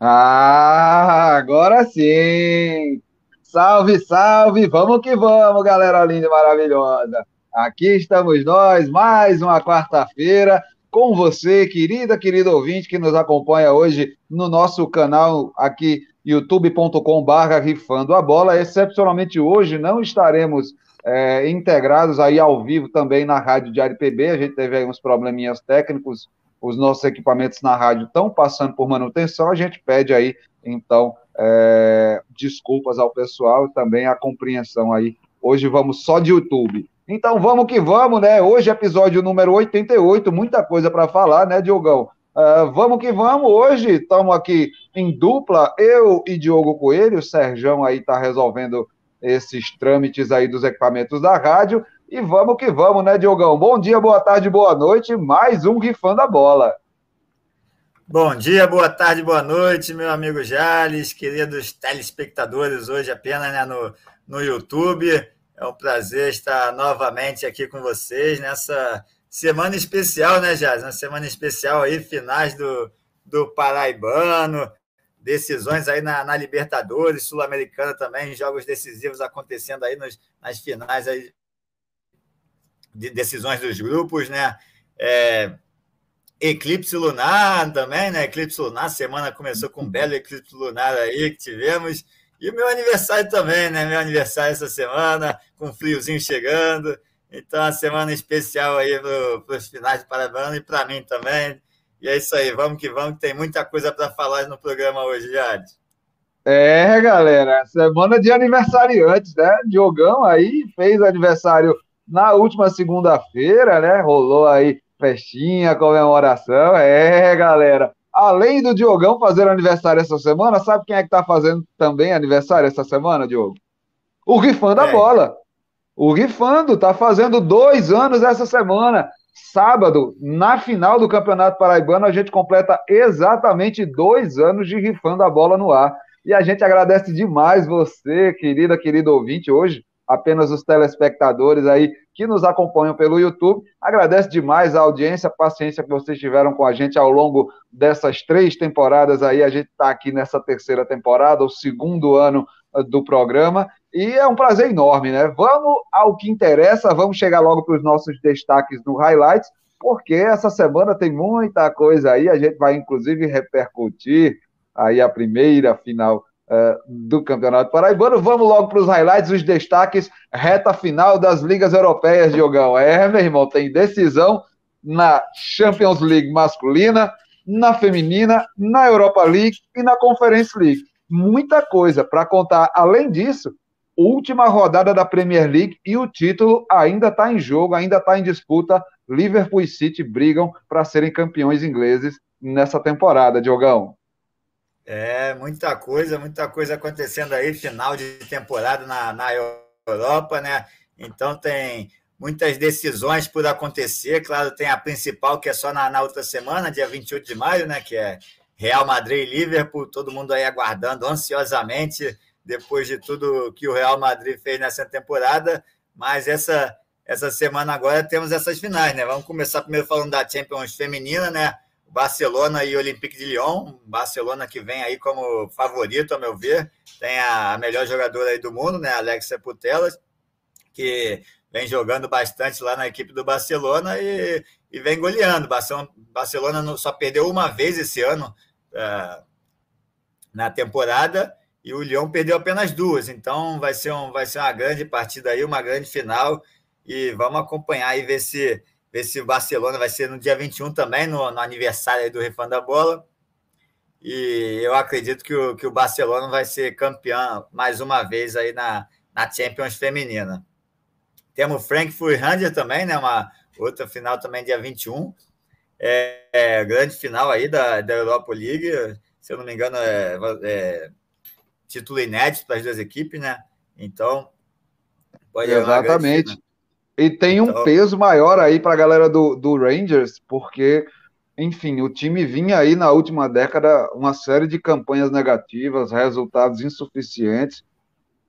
Ah, agora sim! Salve, salve! Vamos que vamos, galera linda e maravilhosa! Aqui estamos nós, mais uma quarta-feira, com você, querida, querido ouvinte, que nos acompanha hoje no nosso canal aqui, youtube.com.br rifando a bola. Excepcionalmente hoje não estaremos é, integrados aí ao vivo também na Rádio Diário PB, a gente teve aí uns probleminhas técnicos os nossos equipamentos na rádio estão passando por manutenção, a gente pede aí, então, é, desculpas ao pessoal e também a compreensão aí. Hoje vamos só de YouTube. Então vamos que vamos, né? Hoje episódio número 88, muita coisa para falar, né, Diogão? Uh, vamos que vamos, hoje estamos aqui em dupla, eu e Diogo Coelho, o Serjão aí está resolvendo esses trâmites aí dos equipamentos da rádio, e vamos que vamos, né, Diogão? Bom dia, boa tarde, boa noite. Mais um Rifando a Bola. Bom dia, boa tarde, boa noite, meu amigo Jales, queridos telespectadores, hoje apenas né, no, no YouTube. É um prazer estar novamente aqui com vocês nessa semana especial, né, Jales? Uma semana especial aí, finais do, do Paraibano, decisões aí na, na Libertadores, Sul-Americana também, jogos decisivos acontecendo aí nos, nas finais aí de decisões dos grupos, né? É, eclipse lunar também, né? Eclipse lunar, semana começou com um belo eclipse lunar aí que tivemos. E meu aniversário também, né? Meu aniversário essa semana, com um friozinho chegando. Então, a semana especial aí para os finais de Paraibano e para mim também. E é isso aí, vamos que vamos, que tem muita coisa para falar no programa hoje, Jade. É, galera, semana de aniversariantes, né? Diogão aí fez aniversário na última segunda-feira, né? Rolou aí festinha, comemoração. É, galera. Além do Diogão fazer aniversário essa semana, sabe quem é que tá fazendo também aniversário essa semana, Diogo? O Rifando da é. Bola. O Rifando tá fazendo dois anos essa semana. Sábado, na final do Campeonato Paraibano, a gente completa exatamente dois anos de Rifando a Bola no ar. E a gente agradece demais você, querida, querido ouvinte, hoje apenas os telespectadores aí que nos acompanham pelo YouTube. Agradece demais a audiência, a paciência que vocês tiveram com a gente ao longo dessas três temporadas aí. A gente está aqui nessa terceira temporada, o segundo ano ah, do programa. E é um prazer enorme, né? Vamos ao que interessa, vamos chegar logo para os nossos destaques no Highlights, porque essa semana tem muita coisa aí, a gente vai inclusive repercutir aí a primeira final uh, do Campeonato Paraibano. Vamos logo para os highlights, os destaques, reta final das ligas europeias, Diogão. É, meu irmão, tem decisão na Champions League masculina, na feminina, na Europa League e na Conference League. Muita coisa para contar. Além disso, última rodada da Premier League e o título ainda está em jogo, ainda está em disputa. Liverpool e City brigam para serem campeões ingleses nessa temporada, Diogão. É, muita coisa, muita coisa acontecendo aí, final de temporada na, na Europa, né? Então tem muitas decisões por acontecer. Claro, tem a principal, que é só na, na outra semana, dia 28 de maio, né? Que é Real Madrid e Liverpool, todo mundo aí aguardando ansiosamente depois de tudo que o Real Madrid fez nessa temporada. Mas essa, essa semana agora temos essas finais, né? Vamos começar primeiro falando da Champions Feminina, né? Barcelona e Olympique de Lyon, Barcelona que vem aí como favorito, a meu ver, tem a melhor jogadora aí do mundo, né, Alexia Putellas, que vem jogando bastante lá na equipe do Barcelona e, e vem goleando. Barcelona, Barcelona só perdeu uma vez esse ano uh, na temporada e o Lyon perdeu apenas duas. Então vai ser, um, vai ser uma grande partida aí, uma grande final e vamos acompanhar e ver se ver se o Barcelona vai ser no dia 21 também, no, no aniversário do Refã da Bola. E eu acredito que o, que o Barcelona vai ser campeão mais uma vez aí na, na Champions Feminina. Temos o Frankfurt Ranger também, né? Uma outra final também dia 21. É, é grande final aí da, da Europa League. Se eu não me engano, é, é título inédito para as duas equipes, né? Então, pode Exatamente. E tem um então... peso maior aí para a galera do, do Rangers, porque, enfim, o time vinha aí na última década uma série de campanhas negativas, resultados insuficientes,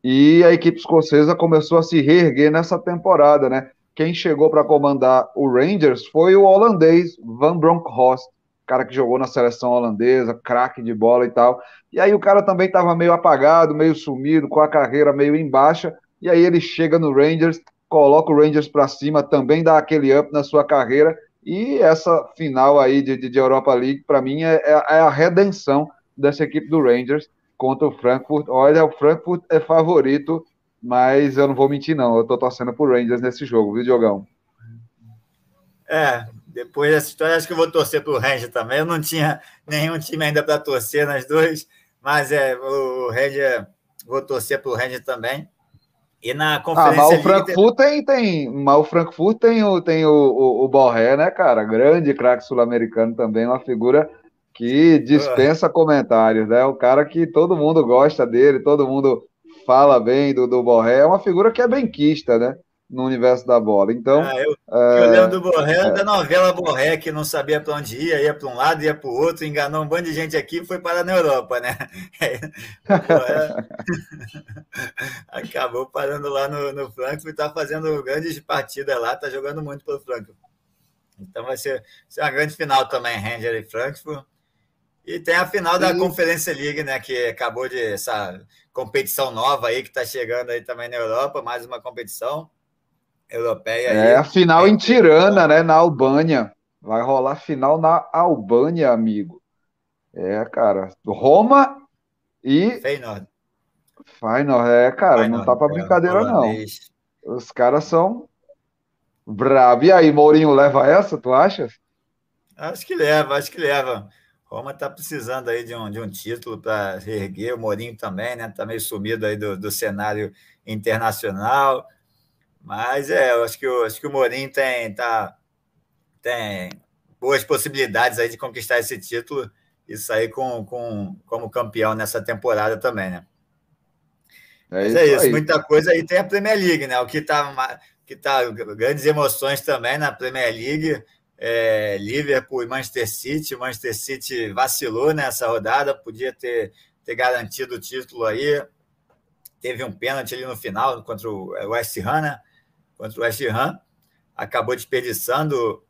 e a equipe escocesa começou a se reerguer nessa temporada, né? Quem chegou para comandar o Rangers foi o holandês Van Bronckhorst, cara que jogou na seleção holandesa, craque de bola e tal. E aí o cara também estava meio apagado, meio sumido, com a carreira meio em baixa. E aí ele chega no Rangers, coloca o Rangers para cima, também dá aquele up na sua carreira. E essa final aí de, de Europa League, para mim, é, é, é a redenção dessa equipe do Rangers contra o Frankfurt. Olha, o Frankfurt é favorito, mas eu não vou mentir, não. Eu tô torcendo pro Rangers nesse jogo, viu, Diogão? É, depois dessa história, acho que eu vou torcer pro Ranger também. Eu não tinha nenhum time ainda para torcer nas duas, mas é, o Ranger, vou torcer pro Ranger também. E na conferência. Ah, mas o Frankfurt tem, tem, mas o Frankfurt tem o, tem o, o, o Borré, né, cara? Grande craque sul-americano também, uma figura que dispensa comentários, né? O cara que todo mundo gosta dele, todo mundo fala bem do, do Borré, é uma figura que é benquista, né? No universo da bola. Então. Ah, eu, é, eu lembro do Borré, é, da novela Borré, que não sabia para onde ia, ia para um lado, ia para o outro, enganou um bando de gente aqui e foi parar na Europa, né? Borré, acabou parando lá no, no Frankfurt e está fazendo grandes partidas lá, está jogando muito pelo Frankfurt. Então vai ser, ser uma grande final também, Ranger e Frankfurt. E tem a final da Conferência League, né? Que acabou de essa competição nova aí que está chegando aí também na Europa, mais uma competição europeia. É a final em Tirana, né? Na Albânia. Vai rolar final na Albânia, amigo. É, cara. Roma e. Feyenoord. Feyenoord, é, cara. Feyenoord, não tá para brincadeira, não. Os caras são bravos. E aí, Mourinho leva essa, tu achas? Acho que leva, acho que leva. Roma está precisando aí de um, de um título para reerguer, o Mourinho também, né? Está meio sumido aí do, do cenário internacional. Mas é, eu acho que, eu, acho que o Mourinho tem, tá, tem boas possibilidades aí de conquistar esse título e sair com, com, como campeão nessa temporada também, né? É Mas é isso, aí. muita coisa. aí tem a Premier League, né? O que está que tá grandes emoções também na Premier League é, Liverpool e Manchester City. Manchester City vacilou nessa rodada, podia ter, ter garantido o título aí. Teve um pênalti ali no final contra o é, West Ham, né? Contra o West Ham. Acabou desperdiçando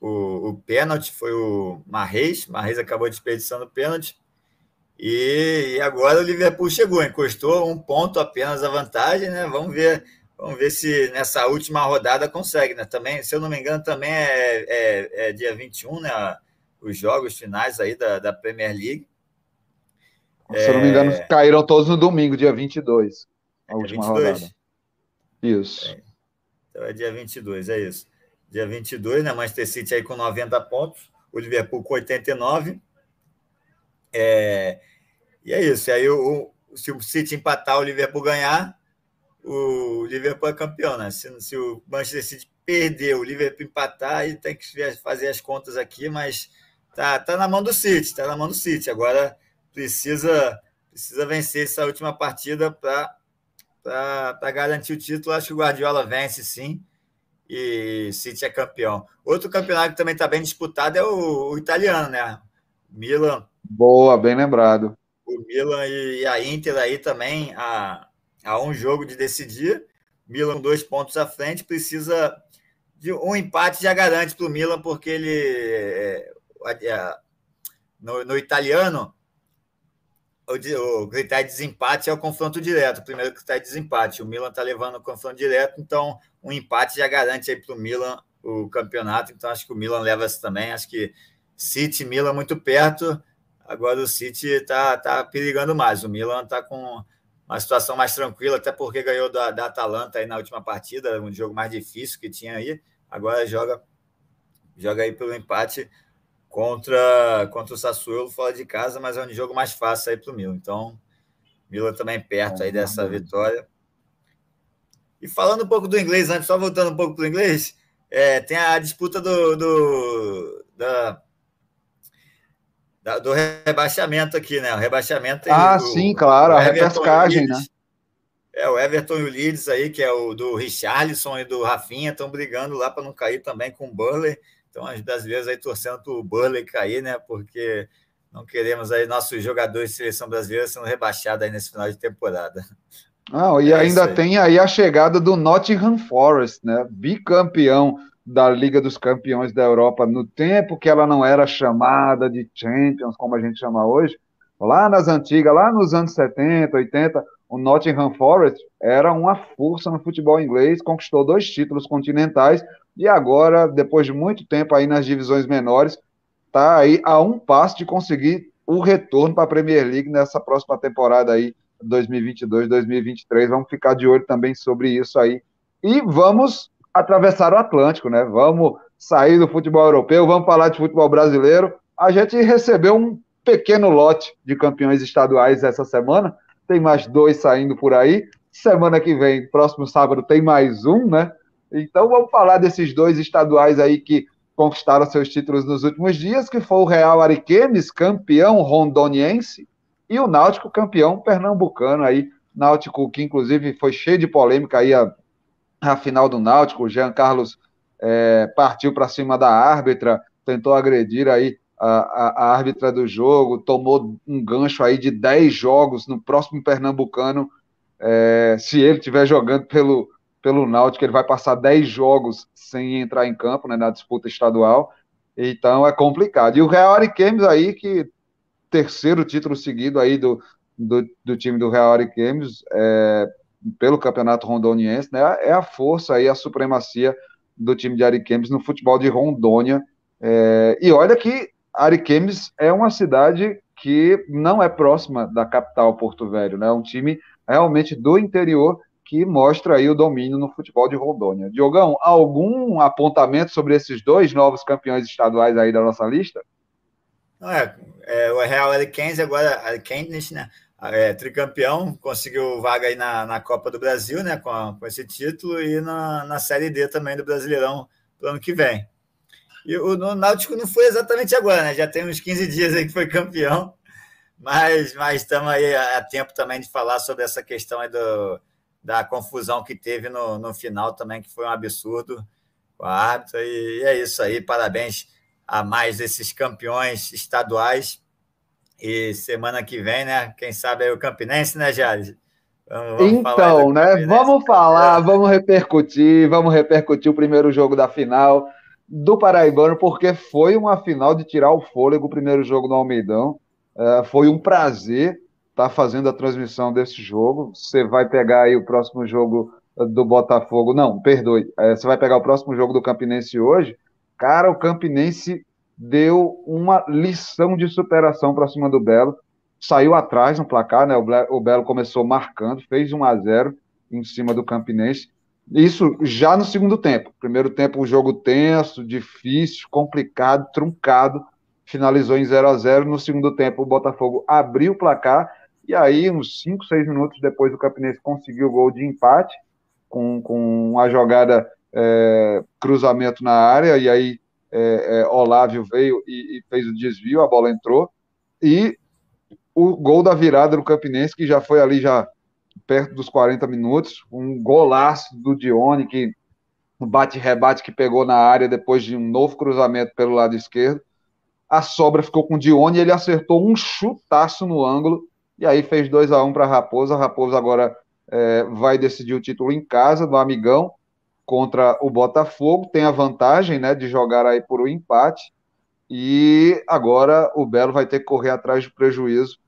o, o pênalti, foi o Marreis. Marreis acabou desperdiçando o pênalti. E, e agora o Liverpool chegou, encostou um ponto apenas a vantagem, né? Vamos ver Vamos ver se nessa última rodada consegue, né? Também, se eu não me engano, também é, é, é dia 21, né? Os jogos finais aí da, da Premier League. Se eu não me engano, é... caíram todos no domingo, dia 22. A é última 22? rodada. Isso. É. Então é dia 22, é isso. Dia 22, né? Manchester City aí com 90 pontos, o Liverpool com 89. É... E é isso. E aí, o, se o City empatar, o Liverpool ganhar, o Liverpool é campeão, né? Se, se o Manchester City perder, o Liverpool empatar, aí tem que fazer as contas aqui, mas tá, tá na mão do City, tá na mão do City. Agora precisa precisa vencer essa última partida para garantir o título. Acho que o Guardiola vence sim e City é campeão. Outro campeonato que também está bem disputado é o, o, italiano, né? Milan. Boa, bem lembrado. O Milan e a Inter aí também, a, a um jogo de decidir. Milan dois pontos à frente, precisa de um empate já garante para o Milan, porque ele é, é, no, no, italiano o, o, critério de desempate é o confronto direto, o primeiro critério de desempate. O Milan está levando o confronto direto, então um empate já garante para o Milan o campeonato. Então acho que o Milan leva isso também. Acho que City e Milan muito perto. Agora o City está tá perigando mais. O Milan está com uma situação mais tranquila, até porque ganhou da, da Atalanta aí na última partida, um jogo mais difícil que tinha aí. Agora joga joga aí pelo empate contra, contra o Sassuolo fora de casa, mas é um jogo mais fácil aí para o Milan. Então, Milan também perto aí dessa vitória. E falando um pouco do inglês, antes, só voltando um pouco para o inglês, é, tem a disputa do, do da, do rebaixamento aqui, né? O rebaixamento. Ah, o, sim, claro, a repescagem, né? É, o Everton e o Leeds aí, que é o do Richarlison e do Rafinha, estão brigando lá para não cair também com o Burley. Então, as brasileiras aí torcendo para o Burley cair, né? Porque não queremos aí nossos jogadores de seleção brasileira sendo rebaixados aí nesse final de temporada. Não, e é ainda tem aí a chegada do Nottingham Forest, né? Bicampeão da Liga dos Campeões da Europa no tempo que ela não era chamada de Champions, como a gente chama hoje, lá nas antigas, lá nos anos 70, 80, o Nottingham Forest era uma força no futebol inglês, conquistou dois títulos continentais e agora, depois de muito tempo aí nas divisões menores, está aí a um passo de conseguir o retorno para a Premier League nessa próxima temporada aí, 2022, 2023. Vamos ficar de olho também sobre isso aí. E vamos atravessar o Atlântico, né? Vamos sair do futebol europeu, vamos falar de futebol brasileiro. A gente recebeu um pequeno lote de campeões estaduais essa semana. Tem mais dois saindo por aí. Semana que vem, próximo sábado, tem mais um, né? Então vamos falar desses dois estaduais aí que conquistaram seus títulos nos últimos dias, que foi o Real Ariquemes, campeão rondoniense, e o Náutico, campeão pernambucano aí. Náutico que inclusive foi cheio de polêmica aí a, a final do Náutico, o Jean Carlos é, partiu para cima da árbitra, tentou agredir aí a, a, a, árbitra do jogo, tomou um gancho aí de 10 jogos no próximo Pernambucano. É, se ele estiver jogando pelo, pelo Náutico, ele vai passar 10 jogos sem entrar em campo né, na disputa estadual. Então é complicado. E o Real Ariquemes aí, que terceiro título seguido aí do, do, do time do Real Ariquemes, é, pelo Campeonato Rondoniense, né, é a força aí, a supremacia do time de Ariquemes no futebol de Rondônia. É, e olha que Ariquemes é uma cidade que não é próxima da capital Porto Velho, né? É um time realmente do interior que mostra aí o domínio no futebol de Rondônia. Diogão, algum apontamento sobre esses dois novos campeões estaduais aí da nossa lista? É, é, o Real Ariquense agora, Ariquense, né? É, tricampeão, conseguiu vaga aí na, na Copa do Brasil, né? Com, com esse título e na, na Série D também do Brasileirão do ano que vem. E o, o Náutico não foi exatamente agora, né? Já tem uns 15 dias aí que foi campeão, mas estamos aí a, tempo também de falar sobre essa questão aí do, da confusão que teve no, no final também, que foi um absurdo com a árbitra. E, e é isso aí, parabéns a mais esses campeões estaduais. E semana que vem, né? Quem sabe aí o Campinense, né, Jales? Então, né? Vamos falar, vamos repercutir, vamos repercutir o primeiro jogo da final do Paraibano, porque foi uma final de tirar o fôlego, o primeiro jogo no Almeidão. Uh, foi um prazer estar tá fazendo a transmissão desse jogo. Você vai pegar aí o próximo jogo do Botafogo. Não, perdoe. Uh, você vai pegar o próximo jogo do Campinense hoje. Cara, o Campinense deu uma lição de superação para cima do Belo. Saiu atrás no placar, né? O Belo começou marcando, fez 1 a 0 em cima do Campinense isso já no segundo tempo. Primeiro tempo, um jogo tenso, difícil, complicado, truncado. Finalizou em 0 a 0 No segundo tempo, o Botafogo abriu o placar. E aí, uns 5, 6 minutos depois, o Campinense conseguiu o gol de empate com, com jogada é, cruzamento na área. E aí, é, é, Olávio veio e, e fez o desvio, a bola entrou. E o gol da virada do Campinense, que já foi ali já perto dos 40 minutos, um golaço do Dione, que um bate-rebate que pegou na área depois de um novo cruzamento pelo lado esquerdo. A sobra ficou com o Dione e ele acertou um chutaço no ângulo, e aí fez 2 a 1 um para Raposa. Raposa agora é, vai decidir o título em casa, do Amigão, contra o Botafogo. Tem a vantagem né, de jogar aí por um empate. E agora o Belo vai ter que correr atrás do prejuízo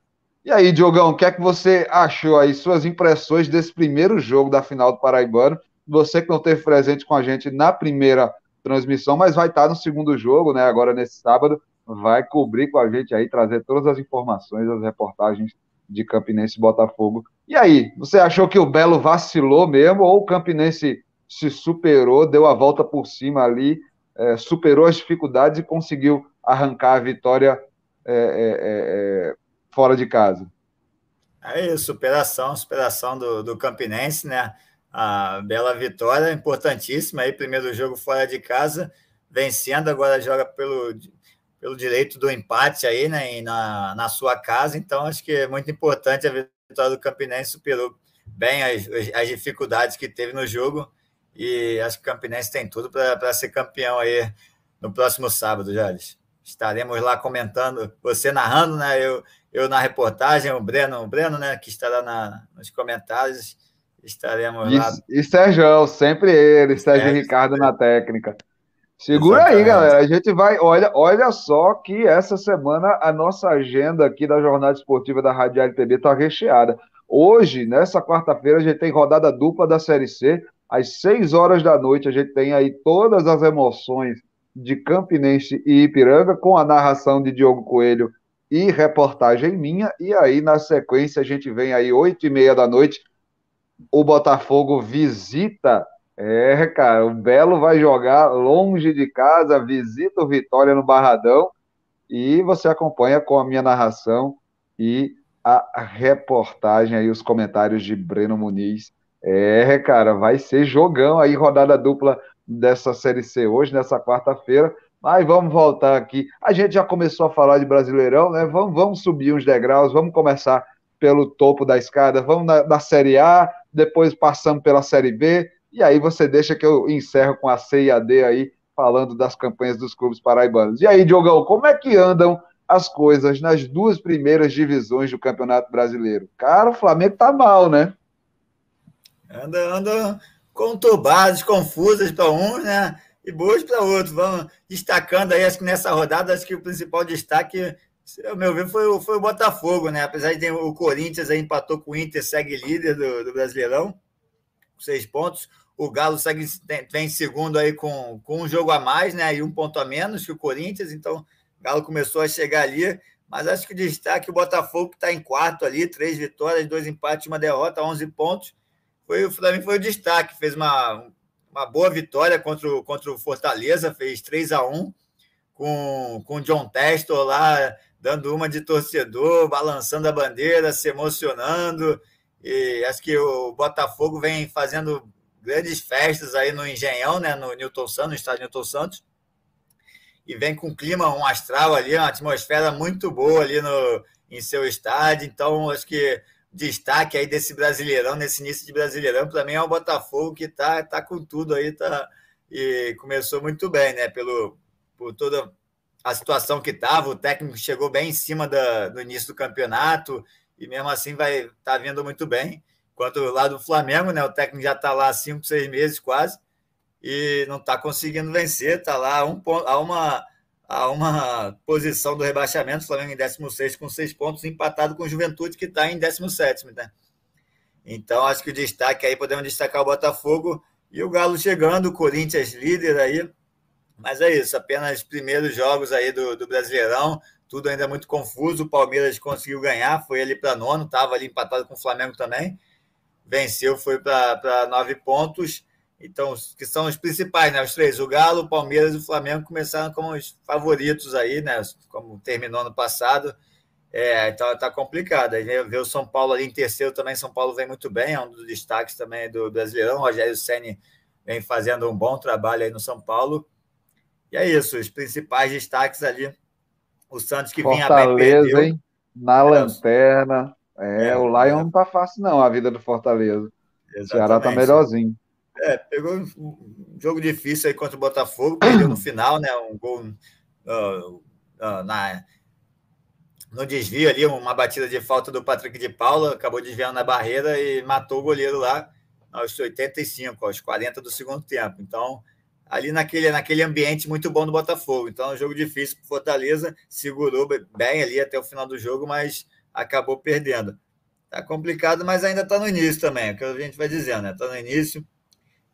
e aí, Diogão, o que é que você achou aí, suas impressões desse primeiro jogo da final do Paraibano? Você que não teve presente com a gente na primeira transmissão, mas vai estar no segundo jogo, né? Agora nesse sábado, vai cobrir com a gente aí, trazer todas as informações, as reportagens de Campinense e Botafogo. E aí, você achou que o Belo vacilou mesmo, ou o Campinense se superou, deu a volta por cima ali, é, superou as dificuldades e conseguiu arrancar a vitória é, é, é, é fora de casa. É isso, superação, superação do, do Campinense, né? A bela vitória, importantíssima aí, primeiro jogo fora de casa, vencendo, agora joga pelo, pelo direito do empate aí, né? Na, na sua casa, então acho que é muito importante a vitória do Campinense, superou bem as, as dificuldades que teve no jogo e acho que o Campinense tem tudo para ser campeão aí no próximo sábado, Jales. Estaremos lá comentando, você narrando, né? Eu, eu na reportagem, o Breno, o Breno, né, que estará na, nos comentários, estaremos lá. E, e Sérgio, sempre ele, Sérgio é, Ricardo na técnica. Segura Exatamente. aí, galera. A gente vai. Olha, olha só que essa semana a nossa agenda aqui da Jornada Esportiva da Rádio LTB está recheada. Hoje, nessa quarta-feira, a gente tem rodada dupla da Série C. Às 6 horas da noite, a gente tem aí todas as emoções de Campinense e Ipiranga, com a narração de Diogo Coelho e reportagem minha. E aí, na sequência, a gente vem aí, 8 e meia da noite, o Botafogo visita é, cara, o Belo vai jogar longe de casa, visita o Vitória no Barradão e você acompanha com a minha narração e a reportagem aí, os comentários de Breno Muniz. É, cara, vai ser jogão aí, rodada dupla dessa Série C hoje, nessa quarta-feira. Mas vamos voltar aqui. A gente já começou a falar de Brasileirão, né? Vamos, vamos subir uns degraus, vamos começar pelo topo da escada, vamos na, na Série A, depois passamos pela Série B, e aí você deixa que eu encerro com a C e a D aí, falando das campanhas dos clubes paraibanos. E aí, Diogão, como é que andam as coisas nas duas primeiras divisões do Campeonato Brasileiro? Cara, o Flamengo tá mal, né? Anda, anda conturbados, confusas para uns, né? E boas para outros. Vamos destacando aí, acho que nessa rodada, acho que o principal destaque, ao meu ver, foi, foi o Botafogo, né? Apesar de ter o Corinthians aí empatou com o Inter, segue líder do, do Brasileirão, seis pontos. O Galo segue, vem segundo aí com, com um jogo a mais, né? E um ponto a menos que o Corinthians. Então, o Galo começou a chegar ali. Mas acho que destaque o Botafogo, está em quarto ali, três vitórias, dois empates, uma derrota, 11 pontos. Foi, para mim foi o destaque. Fez uma, uma boa vitória contra o, contra o Fortaleza, fez 3 a 1 com, com o John Testor lá, dando uma de torcedor, balançando a bandeira, se emocionando. E acho que o Botafogo vem fazendo grandes festas aí no Engenhão, né, no Newton Santos, no estádio Newton Santos. E vem com um clima, um astral ali, uma atmosfera muito boa ali no, em seu estádio. Então, acho que destaque aí desse Brasileirão, nesse início de Brasileirão, para mim é o Botafogo que tá, tá com tudo aí, tá, e começou muito bem, né? Pelo, por toda a situação que estava, o técnico chegou bem em cima da, do início do campeonato e mesmo assim vai tá vindo muito bem. Enquanto lá do Flamengo, né, o técnico já está lá há cinco, seis meses quase e não está conseguindo vencer, está lá a, um ponto, a, uma, a uma posição do rebaixamento, o Flamengo em 16 com seis pontos, empatado com o Juventude, que está em 17. Né? Então, acho que o destaque aí, podemos destacar o Botafogo e o Galo chegando, o Corinthians líder aí. Mas é isso, apenas primeiros jogos aí do, do Brasileirão, tudo ainda muito confuso. O Palmeiras conseguiu ganhar, foi ali para nono, estava ali empatado com o Flamengo também venceu, foi para nove pontos. Então, que são os principais, né? Os três, o Galo, o Palmeiras e o Flamengo começaram como os favoritos aí, né? Como terminou no passado. É, então tá complicado. Aí ver o São Paulo ali em terceiro também. São Paulo vem muito bem, é um dos destaques também do Brasileirão. O Rogério Senni vem fazendo um bom trabalho aí no São Paulo. E é isso, os principais destaques ali. O Santos que vinha bem perdeu. Hein? Na é, lanterna. É, o Lion não tá fácil, não, a vida do Fortaleza. Exatamente. O Ceará tá melhorzinho. É, pegou um jogo difícil aí contra o Botafogo, perdeu no final, né? Um gol uh, uh, na, no desvio ali, uma batida de falta do Patrick de Paula, acabou desviando na barreira e matou o goleiro lá aos 85, aos 40 do segundo tempo. Então, ali naquele, naquele ambiente muito bom do Botafogo. Então, é um jogo difícil para Fortaleza, segurou bem ali até o final do jogo, mas acabou perdendo. Tá complicado, mas ainda está no início também, é o que a gente vai dizendo, né? Está no início.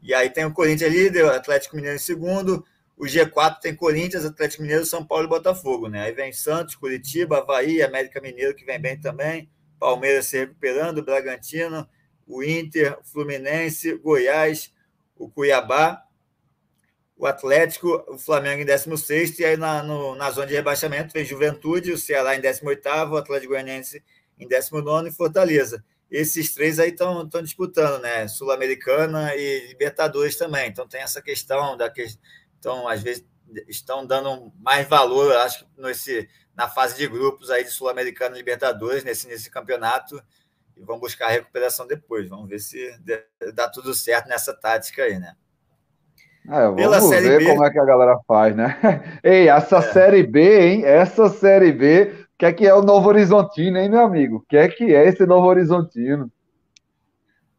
E aí tem o Corinthians líder, o Atlético Mineiro em segundo, o G4 tem Corinthians, Atlético Mineiro, São Paulo e Botafogo, né? Aí vem Santos, Curitiba, Havaí, América Mineiro, que vem bem também, Palmeiras se recuperando, Bragantino, o Inter, Fluminense, Goiás, o Cuiabá, o Atlético, o Flamengo em 16 e aí na, no, na zona de rebaixamento vem Juventude, o Ceará em 18 o Atlético Goianiense em 19 e Fortaleza. Esses três aí estão disputando, né? Sul-Americana e Libertadores também. Então tem essa questão da que então às vezes estão dando mais valor, acho que nesse, na fase de grupos aí de Sul-Americana e Libertadores nesse nesse campeonato e vão buscar a recuperação depois. Vamos ver se dá tudo certo nessa tática aí, né? É, vamos Pela ver série B. como é que a galera faz, né? Ei, essa é. série B, hein? Essa série B, o que é que é o Novo Horizontino, hein, meu amigo? O que é que é esse Novo Horizontino?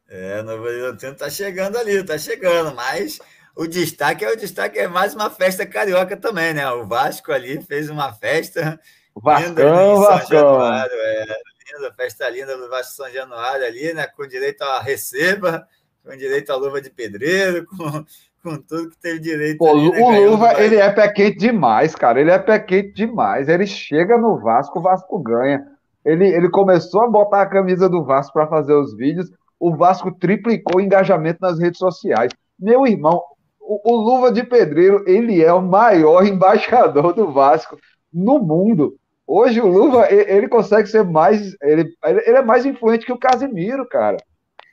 É, Novo Horizontino tá chegando ali, tá chegando, mas o destaque é o destaque, é mais uma festa carioca também, né? O Vasco ali fez uma festa. Vascão, Vascão. é, linda, festa linda do Vasco São Januário ali, né? Com direito a receba, com direito a luva de pedreiro, com, com tudo que teve direito. Pô, ali, né? O Luva, ele é pé quente demais, cara. Ele é pé quente demais. Ele chega no Vasco, o Vasco ganha. Ele, ele começou a botar a camisa do Vasco para fazer os vídeos. O Vasco triplicou o engajamento nas redes sociais. Meu irmão, o, o Luva de Pedreiro, ele é o maior embaixador do Vasco no mundo. Hoje o Luva, ele consegue ser mais. Ele, ele é mais influente que o Casimiro, cara.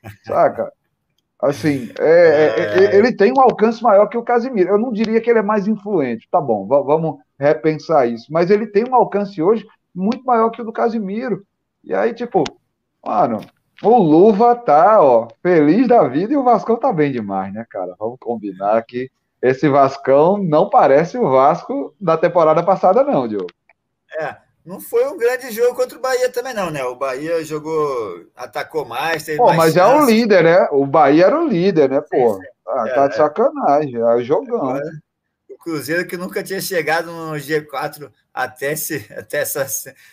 Saca? Assim, é, é, é, ele tem um alcance maior que o Casimiro. Eu não diria que ele é mais influente. Tá bom, vamos repensar isso. Mas ele tem um alcance hoje muito maior que o do Casimiro. E aí, tipo, mano, o Luva tá, ó, feliz da vida e o Vascão tá bem demais, né, cara? Vamos combinar que esse Vascão não parece o Vasco da temporada passada, não, Diogo. É, não foi um grande jogo contra o Bahia também, não, né? O Bahia jogou, atacou mais, teve Pô, mais mas chances. é o líder, né? O Bahia era o líder, né, pô? Ah, é, tá de é. sacanagem, é jogão. Agora, o Cruzeiro que nunca tinha chegado no G4 até, esse, até essa,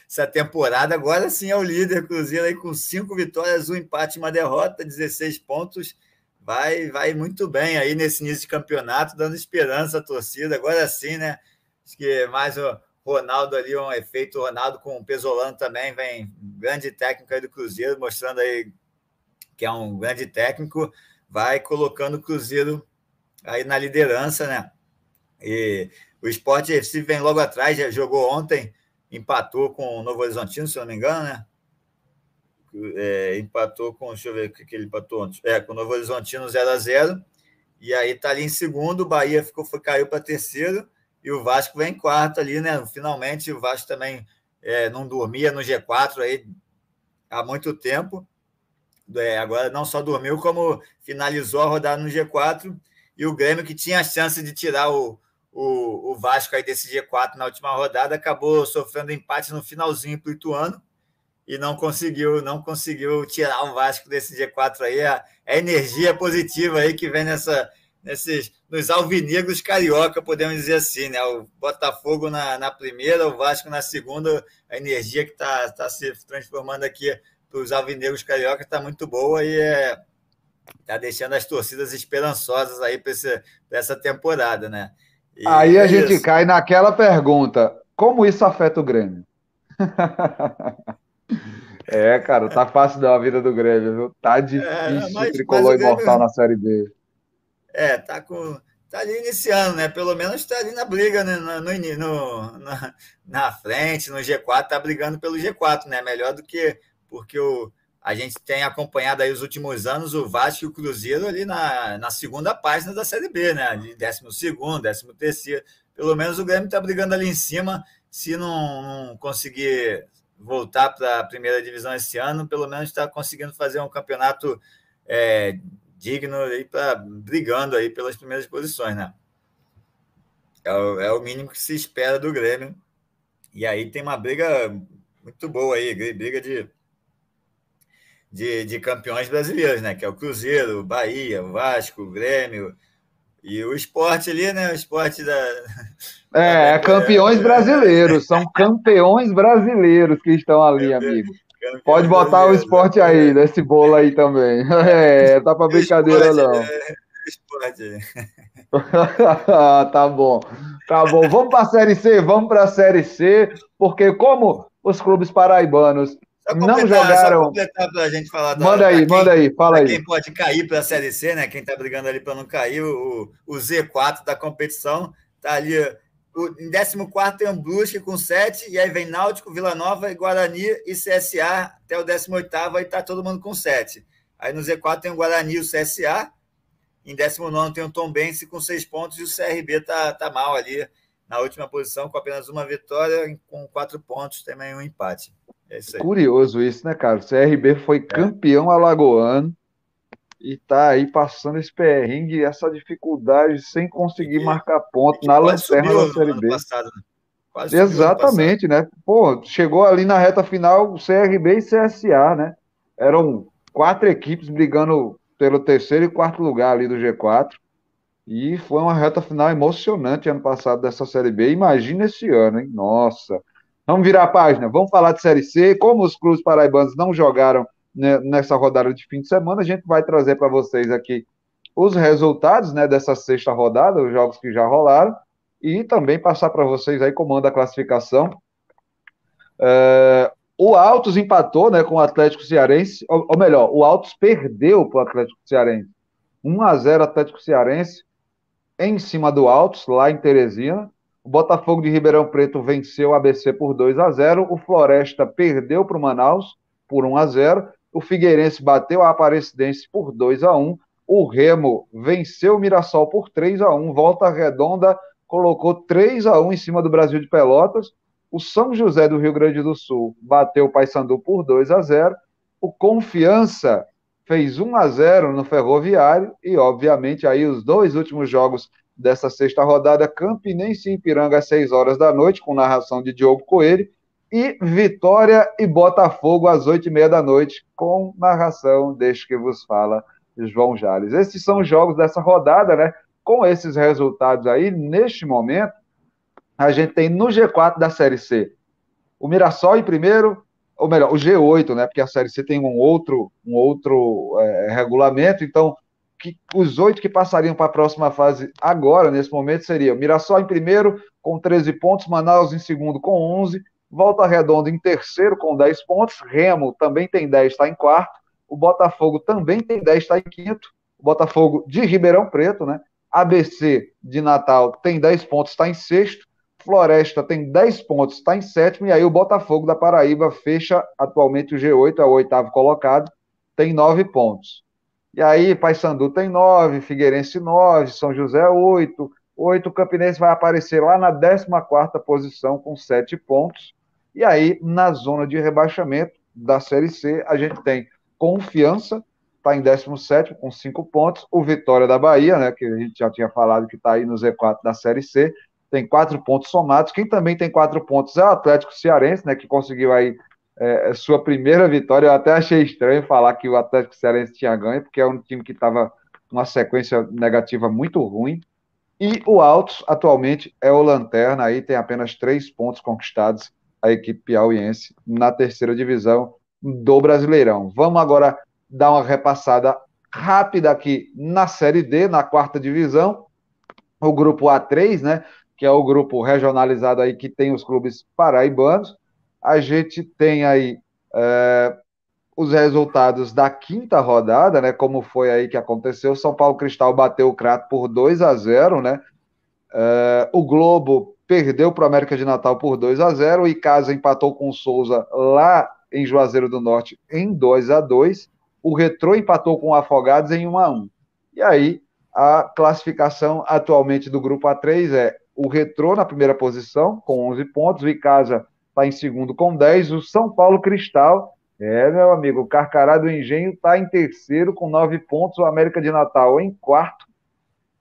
essa temporada, agora sim é o líder. Cruzeiro aí com cinco vitórias, um empate uma derrota, 16 pontos. Vai, vai muito bem aí nesse início de campeonato, dando esperança à torcida. Agora sim, né? Acho que mais o Ronaldo ali, um efeito Ronaldo com o Pesolano também, vem grande técnico aí do Cruzeiro, mostrando aí que é um grande técnico, vai colocando o Cruzeiro aí na liderança, né? E o Sport FC vem logo atrás, já jogou ontem, empatou com o Novo Horizontino, se não me engano, né? É, empatou com, deixa eu ver o que ele empatou ontem. É, com o Novo Horizontino 0 a 0 E aí tá ali em segundo, o Bahia ficou, foi, caiu para terceiro e o Vasco vem em quarto ali, né? Finalmente o Vasco também é, não dormia no G4 aí há muito tempo. É, agora não só dormiu, como finalizou a rodada no G4 e o Grêmio, que tinha a chance de tirar o, o, o Vasco aí desse G4 na última rodada, acabou sofrendo empate no finalzinho para o Ituano e não conseguiu, não conseguiu tirar o Vasco desse G4 aí. A, a energia positiva aí que vem nessa, nesses, nos alvinegros carioca, podemos dizer assim, né? O Botafogo na, na primeira, o Vasco na segunda, a energia que está tá se transformando aqui para os alvinegros carioca está muito boa e é, tá deixando as torcidas esperançosas aí para essa temporada, né? E aí a é gente isso. cai naquela pergunta: como isso afeta o Grêmio? é, cara, tá fácil dar a vida do Grêmio, viu? Tá difícil é, tricolor imortal na Série B. É, tá com. Tá ali iniciando, né? Pelo menos tá ali na briga, né? No, no, na, na frente, no G4, tá brigando pelo G4, né? Melhor do que. Porque o, a gente tem acompanhado aí os últimos anos o Vasco e o Cruzeiro ali na, na segunda página da Série B, né? De décimo segundo, décimo terceiro. Pelo menos o Grêmio tá brigando ali em cima. Se não, não conseguir voltar para a primeira divisão esse ano, pelo menos está conseguindo fazer um campeonato é, digno aí para brigando aí pelas primeiras posições, né? É o, é o mínimo que se espera do Grêmio. E aí tem uma briga muito boa aí, briga de, de, de campeões brasileiros, né? Que é o Cruzeiro, o Bahia, o Vasco, o Grêmio e o esporte ali, né? O esporte da. É, da... campeões brasileiros, são campeões brasileiros que estão ali, amigo. Pode botar o esporte aí, é. nesse bolo aí também. É, tá pra brincadeira esporte, não. É, esporte. tá bom. Tá bom. Vamos para a Série C? Vamos para a Série C, porque como os clubes paraibanos não jogaram. gente falar da, Manda aí, quem, manda aí, fala aí. Quem pode cair para a Série C, né? Quem está brigando ali para não cair, o, o Z4 da competição tá ali em 14 tem o Brusque com 7, e aí vem Náutico, Vila Nova, Guarani e CSA até o 18 aí tá todo mundo com 7. Aí no Z4 tem o Guarani e o CSA, em 19 tem o Tombense com 6 pontos e o CRB tá, tá mal ali na última posição com apenas uma vitória, com 4 pontos, também um empate. É isso Curioso isso, né, cara? O CRB foi é. campeão alagoano e tá aí passando esse perrengue, essa dificuldade sem conseguir e, marcar ponto na lanterna da Série B. Passado, né? Exatamente, né? Pô, chegou ali na reta final CRB e CSA, né? Eram quatro equipes brigando pelo terceiro e quarto lugar ali do G4. E foi uma reta final emocionante ano passado dessa Série B. Imagina esse ano, hein? Nossa. Vamos virar a página, vamos falar de Série C. Como os clubes paraibanos não jogaram né, nessa rodada de fim de semana, a gente vai trazer para vocês aqui os resultados né, dessa sexta rodada, os jogos que já rolaram, e também passar para vocês aí como anda a classificação. É, o Altos empatou né, com o Atlético Cearense, ou, ou melhor, o Altos perdeu para o Atlético Cearense. 1 a 0 Atlético Cearense em cima do Altos, lá em Teresina. O Botafogo de Ribeirão Preto venceu o ABC por 2 a 0 O Floresta perdeu para o Manaus por 1 a 0 O Figueirense bateu a Aparecidense por 2 a 1 O Remo venceu o Mirassol por 3 a 1 Volta Redonda colocou 3 a 1 em cima do Brasil de Pelotas. O São José do Rio Grande do Sul bateu o Paysandu por 2 a 0. O Confiança fez 1 a 0 no Ferroviário e, obviamente, aí os dois últimos jogos dessa sexta rodada, Campinense e Ipiranga às 6 horas da noite, com narração de Diogo Coelho, e Vitória e Botafogo às 8 e meia da noite, com narração deste que vos fala, João Jales. Esses são os jogos dessa rodada, né? Com esses resultados aí, neste momento, a gente tem no G4 da Série C o Mirassol em primeiro, ou melhor, o G8, né? Porque a Série C tem um outro, um outro é, regulamento, então que, os oito que passariam para a próxima fase agora, nesse momento, seriam Mirassol em primeiro, com 13 pontos, Manaus em segundo com 11, Volta Redonda em terceiro com 10 pontos, Remo também tem 10, está em quarto, o Botafogo também tem 10, está em quinto, o Botafogo de Ribeirão Preto, né? ABC de Natal tem 10 pontos, está em sexto. Floresta tem 10 pontos, está em sétimo. E aí o Botafogo da Paraíba fecha atualmente o G8, é o oitavo colocado, tem 9 pontos. E aí Paysandu tem 9, Figueirense 9, São José 8. 8, Campinense vai aparecer lá na 14 posição com 7 pontos. E aí, na zona de rebaixamento da Série C, a gente tem Confiança, está em 17 com 5 pontos. O Vitória da Bahia, né, que a gente já tinha falado que está aí no Z4 da Série C, tem 4 pontos somados. Quem também tem 4 pontos é o Atlético Cearense, né, que conseguiu aí é, sua primeira vitória. Eu até achei estranho falar que o Atlético Cearense tinha ganho, porque é um time que estava uma sequência negativa muito ruim. E o Altos, atualmente, é o Lanterna, aí tem apenas 3 pontos conquistados, a equipe piauiense, na terceira divisão do Brasileirão. Vamos agora dar uma repassada rápida aqui na Série D, na quarta divisão, o grupo A3, né, que é o grupo regionalizado aí que tem os clubes paraibanos. A gente tem aí é, os resultados da quinta rodada, né, como foi aí que aconteceu. São Paulo Cristal bateu o Crato por 2 a 0, né? É, o Globo perdeu para o América de Natal por 2 a 0 e Casa empatou com o Souza lá em Juazeiro do Norte em 2 a 2 o Retrô empatou com o Afogados em 1 a 1 E aí, a classificação atualmente do grupo A3 é o Retrô na primeira posição, com 11 pontos, o Icasa está em segundo com 10, o São Paulo Cristal, é, meu amigo, o Carcará do Engenho está em terceiro com 9 pontos, o América de Natal em quarto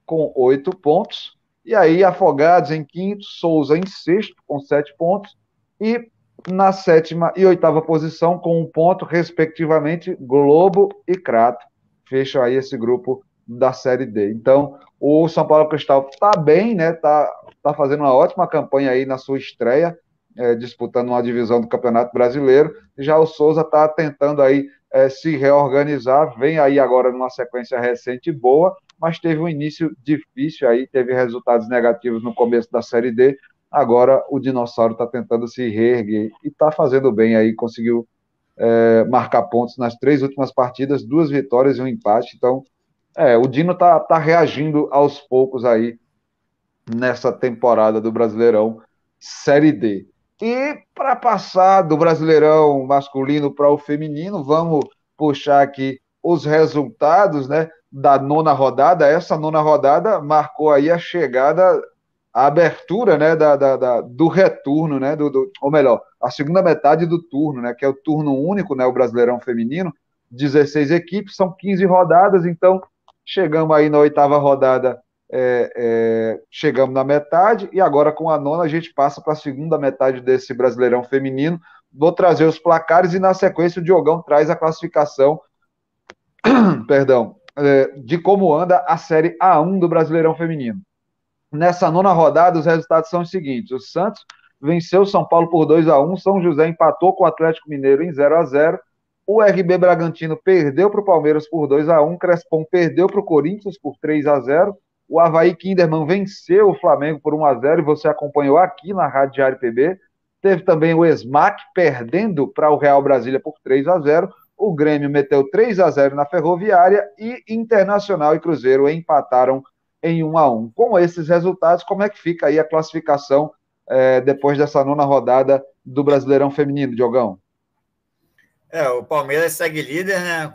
com 8 pontos, e aí Afogados em quinto, Souza em sexto com 7 pontos, e na sétima e oitava posição, com um ponto, respectivamente, Globo e Crato. Fecham aí esse grupo da Série D. Então, o São Paulo Cristal está bem, né? Está tá fazendo uma ótima campanha aí na sua estreia, é, disputando uma divisão do Campeonato Brasileiro. Já o Souza está tentando aí é, se reorganizar, vem aí agora numa sequência recente boa, mas teve um início difícil aí, teve resultados negativos no começo da Série D, Agora o dinossauro está tentando se reerguer e está fazendo bem aí, conseguiu é, marcar pontos nas três últimas partidas, duas vitórias e um empate. Então, é, o Dino está tá reagindo aos poucos aí nessa temporada do Brasileirão Série D. E para passar do Brasileirão masculino para o feminino, vamos puxar aqui os resultados, né, da nona rodada. Essa nona rodada marcou aí a chegada a abertura né, da, da, da do retorno, né, do, do, ou melhor, a segunda metade do turno, né, que é o turno único, né, o Brasileirão Feminino, 16 equipes, são 15 rodadas, então chegamos aí na oitava rodada, é, é, chegamos na metade, e agora com a nona a gente passa para a segunda metade desse Brasileirão Feminino. Vou trazer os placares e na sequência o Diogão traz a classificação, perdão, é, de como anda a Série A1 do Brasileirão Feminino. Nessa nona rodada, os resultados são os seguintes: o Santos venceu o São Paulo por 2 a 1 São José empatou com o Atlético Mineiro em 0 a 0 o RB Bragantino perdeu para o Palmeiras por 2 a 1 Crespon perdeu para o Corinthians por 3 a 0 o Havaí Kinderman venceu o Flamengo por 1 a 0 e você acompanhou aqui na Rádio Diário PB. Teve também o Esmac perdendo para o Real Brasília por 3 a 0 o Grêmio meteu 3 a 0 na Ferroviária e Internacional e Cruzeiro empataram em 1 a 1 Com esses resultados, como é que fica aí a classificação é, depois dessa nona rodada do Brasileirão Feminino, Diogão? É, o Palmeiras segue líder, né?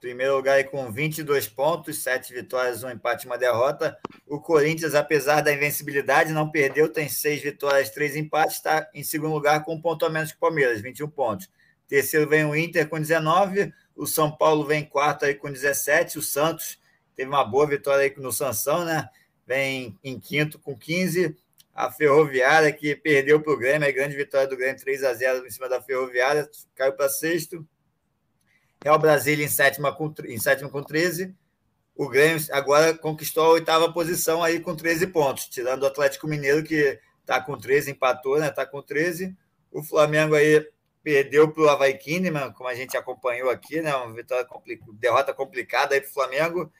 Primeiro lugar aí com 22 pontos, 7 vitórias, um empate e uma derrota. O Corinthians, apesar da invencibilidade, não perdeu, tem 6 vitórias, 3 empates, está em segundo lugar com um ponto a menos que o Palmeiras, 21 pontos. Terceiro vem o Inter com 19, o São Paulo vem quarto aí com 17, o Santos teve uma boa vitória aí no Sansão, né? Vem em quinto com 15, a Ferroviária, que perdeu para o Grêmio, a grande vitória do Grêmio, 3 a 0 em cima da Ferroviária, caiu para sexto. Real Brasília em sétima, com, em sétimo com 13. O Grêmio agora conquistou a oitava posição aí com 13 pontos, tirando o Atlético Mineiro, que está com 13, empatou, né? Está com 13. O Flamengo aí perdeu para o Havaí Kinderman, como a gente acompanhou aqui, né? Uma vitória derrota complicada para o Flamengo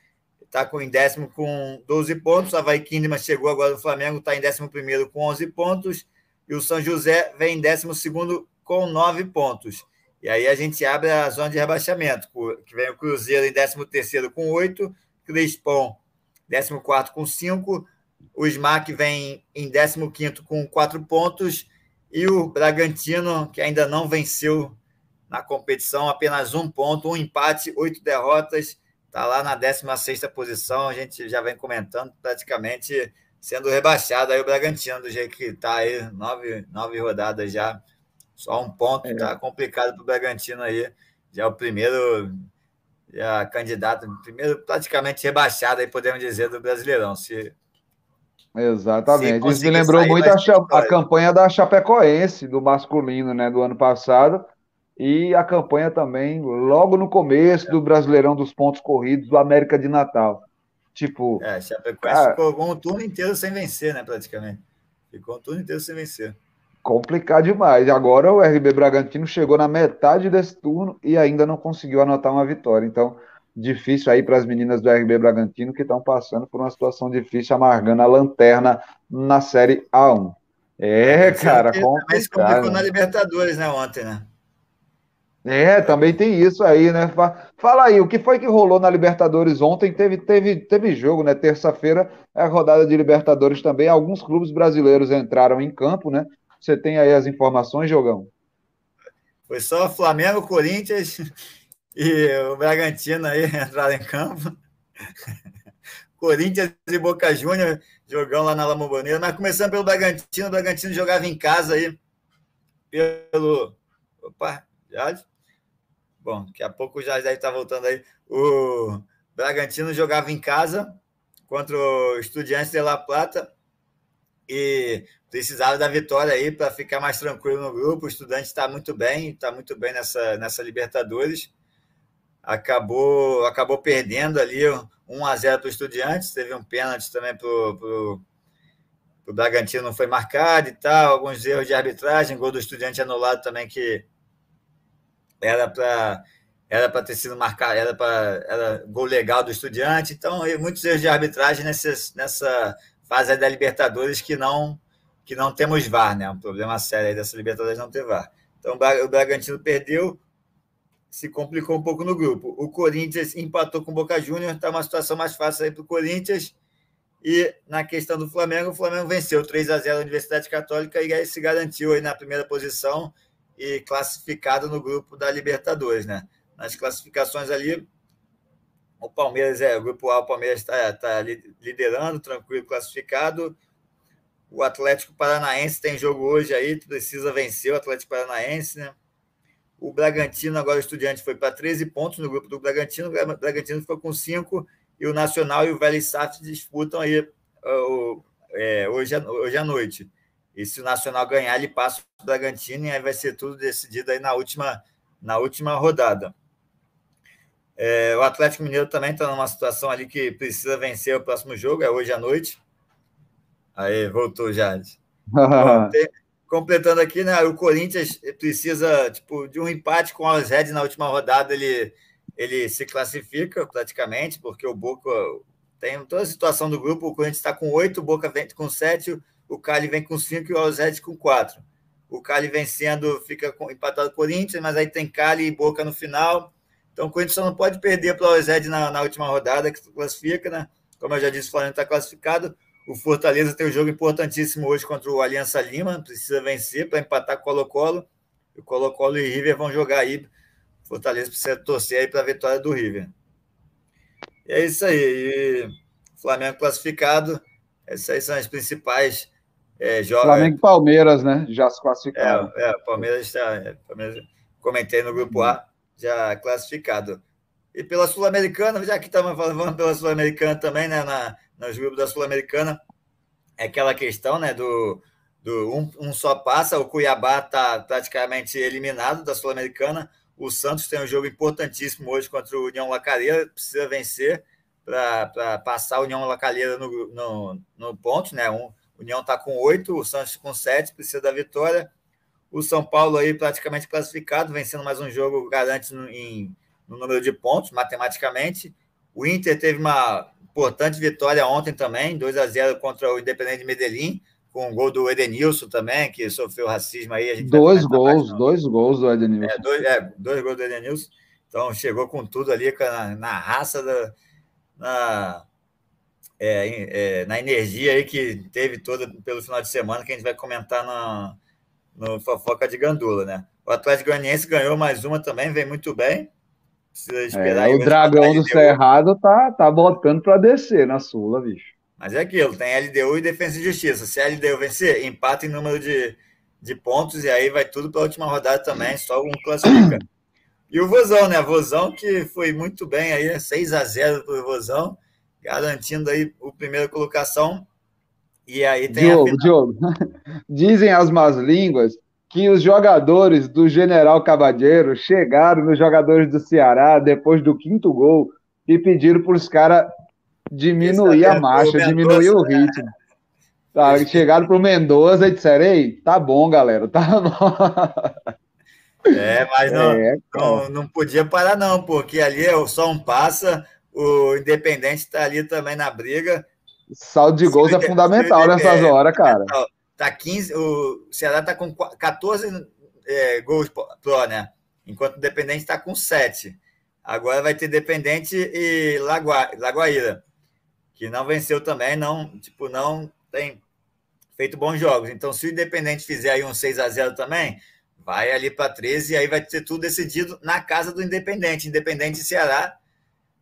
está em décimo com 12 pontos. A Havaí Kinderman chegou agora no Flamengo, está em décimo primeiro com 11 pontos. E o São José vem em décimo segundo com 9 pontos. E aí a gente abre a zona de rebaixamento, que vem o Cruzeiro em décimo terceiro com 8, Crispom décimo quarto com 5, o Smack vem em décimo quinto com 4 pontos e o Bragantino, que ainda não venceu na competição, apenas um ponto, um empate, oito derrotas, Está lá na 16 posição, a gente já vem comentando, praticamente sendo rebaixado aí o Bragantino, do jeito que está aí, nove, nove rodadas já. Só um ponto, está é. complicado para o Bragantino aí. Já é o primeiro já candidato, primeiro praticamente rebaixado, aí podemos dizer, do Brasileirão. Se, Exatamente. Isso me lembrou muito a, a, campanha da Chapecoense, do masculino, né, do ano passado, e a campanha também logo no começo do Brasileirão dos Pontos Corridos do América de Natal. Tipo. É, Chapecoense ficou um turno inteiro sem vencer, né, praticamente. Ficou um turno inteiro sem vencer. Complicado demais. Agora o RB Bragantino chegou na metade desse turno e ainda não conseguiu anotar uma vitória. Então, difícil aí para as meninas do RB Bragantino que estão passando por uma situação difícil, amargando a lanterna na Série A1. É, cara, complicado. Complicou na Libertadores, né, ontem, né? É, também tem isso aí, né? Fala aí, o que foi que rolou na Libertadores ontem? Teve, teve, teve jogo, né? Terça-feira é a rodada de Libertadores também. Alguns clubes brasileiros entraram em campo, né? Você tem aí as informações, Jogão? Foi só Flamengo, Corinthians e o Bragantino aí entraram em campo. Corinthians e Boca Juniors, jogão lá na Lamboneira. Mas começando pelo Bragantino, o Bragantino jogava em casa aí pelo. Opa, já Bom, daqui a pouco já deve estar voltando aí. O Bragantino jogava em casa contra o Estudiantes de La Plata e precisava da vitória aí para ficar mais tranquilo no grupo. O Estudante está muito bem, está muito bem nessa, nessa Libertadores. Acabou, acabou perdendo ali 1 a 0 para o Estudiantes. Teve um pênalti também para o Bragantino, não foi marcado e tal. Alguns erros de arbitragem. Gol do Estudante anulado também que era para era para ter sido marcado, era para era gol legal do Estudiante. Então, muitos erros de arbitragem nessa, nessa fase da Libertadores que não que não temos VAR, né? Um problema sério aí dessa Libertadores não ter VAR. Então, o Bragantino perdeu, se complicou um pouco no grupo. O Corinthians empatou com o Boca Juniors, está uma situação mais fácil aí para o Corinthians. E na questão do Flamengo, o Flamengo venceu 3 a 0 a Universidade Católica e aí se garantiu aí na primeira posição e classificado no grupo da Libertadores, né? Nas classificações ali, o Palmeiras é, o grupo A, o Palmeiras está tá liderando, tranquilo, classificado. O Atlético Paranaense tem jogo hoje aí, precisa vencer o Atlético Paranaense, né? O Bragantino, agora o Estudiante, foi para 13 pontos no grupo do Bragantino, o Bragantino ficou com 5, e o Nacional e o Vélez Saf disputam aí uh, é, hoje, hoje à noite. E se o Nacional ganhar, ele passa o Bragantino e aí vai ser tudo decidido aí na última, na última rodada. É, o Atlético Mineiro também está numa situação ali que precisa vencer o próximo jogo, é hoje à noite. Aí, voltou, Jade. Bom, tem, completando aqui, né? O Corinthians precisa tipo, de um empate com o Red na última rodada, ele, ele se classifica praticamente, porque o Boca tem toda a situação do grupo. O Corinthians está com oito, o Boca vem com sete, o Cali vem com cinco e o Alzed com quatro. O Cali vencendo, fica empatado com o Corinthians, mas aí tem Cali e Boca no final. Então o Corinthians só não pode perder para o Alzed na, na última rodada, que classifica, né? Como eu já disse, o Flamengo está classificado. O Fortaleza tem um jogo importantíssimo hoje contra o Aliança Lima, precisa vencer para empatar com o Colo-Colo. O Colo-Colo e River vão jogar aí. O Fortaleza precisa torcer aí para a vitória do River. E é isso aí. E Flamengo classificado. Essas aí são as principais é, jogos. Flamengo e Palmeiras, né? Já se classificaram. É, é Palmeiras está. É, Palmeiras, comentei no grupo A, já classificado. E pela Sul-Americana, já que estamos falando pela Sul-Americana também, né? Na, nos grupos da Sul-Americana, é aquela questão né, do, do um, um só passa, o Cuiabá está praticamente eliminado da Sul-Americana, o Santos tem um jogo importantíssimo hoje contra o União Lacalheira, precisa vencer para passar o União Lacalheira no, no, no ponto, né? Um, União está com oito, o Santos com sete, precisa da vitória. O São Paulo aí praticamente classificado, vencendo mais um jogo, garante no, em, no número de pontos, matematicamente. O Inter teve uma importante vitória ontem também, 2 a 0 contra o Independente de Medellín, com o gol do Edenilson também, que sofreu racismo aí. dois gols, dois gols do Edenilson. É dois, é, dois gols do Edenilson. Então chegou com tudo ali na, na raça, da, na, é, é, na energia aí que teve toda pelo final de semana, que a gente vai comentar na, no Fofoca de Gandula, né? O Atlético Goianiense ganhou mais uma também, vem muito bem. Precisa esperar. É, o dragão do Cerrado tá, tá botando para descer na Sula, bicho. Mas é aquilo, tem LDU e Defesa e Justiça. Se a LDU vencer, empata em número de, de pontos e aí vai tudo para a última rodada também, só um classifica. E o Vozão, né? Vozão que foi muito bem aí, 6 a 0 para o Vozão, garantindo aí o primeira colocação. E aí tem Diogo, a Diogo, dizem as más línguas que os jogadores do General Cabadeiro chegaram nos jogadores do Ceará depois do quinto gol e pediram para os caras diminuir a marcha, diminuir o né? ritmo. Tá, chegaram para o Mendoza e disseram: Ei, tá bom, galera, tá bom. É, mas não, é, não, não, podia parar, não, porque ali é só um passa, o Independente está ali também na briga. Saldo de gols é fundamental nessas horas, cara. Tá 15, o Ceará está com 14 é, gols pro, né? Enquanto o Independente está com 7. Agora vai ter Independente e Lagua, Lagoaíra, que não venceu também, não, tipo, não tem feito bons jogos. Então, se o Independente fizer aí um 6 a 0 também, vai ali para 13 e aí vai ter tudo decidido na casa do Independente, Independente e Ceará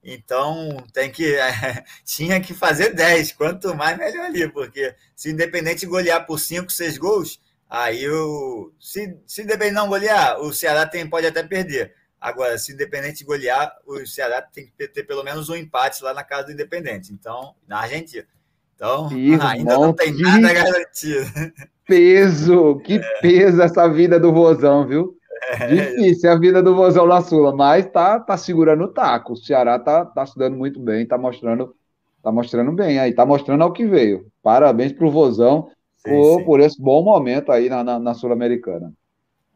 então tem que é, tinha que fazer 10, quanto mais melhor ali, porque se Independente golear por 5, 6 gols, aí o se, se Independente não golear, o Ceará tem, pode até perder. Agora, se Independente golear, o Ceará tem que ter pelo menos um empate lá na casa do Independente, então na Argentina. Então, Irmão, ainda não tem nada garantido. Peso, que é. peso essa vida do Rosão, viu? Difícil a vida do Vozão na Sula, mas tá, tá segurando o taco. O Ceará tá, tá se dando muito bem, tá mostrando, tá mostrando bem aí, tá mostrando ao que veio. Parabéns pro Vozão sim, por, sim. por esse bom momento aí na, na, na Sul-Americana.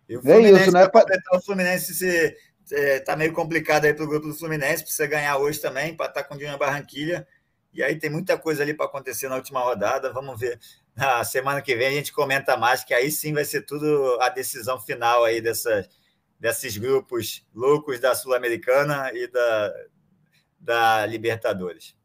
É isso, né? O Fluminense se, é, tá meio complicado aí pro grupo do Fluminense, precisa ganhar hoje também, para estar com o Dinho Barranquilha. E aí tem muita coisa ali para acontecer na última rodada. Vamos ver na semana que vem a gente comenta mais, que aí sim vai ser tudo a decisão final aí dessa, desses grupos loucos da Sul-Americana e da, da Libertadores.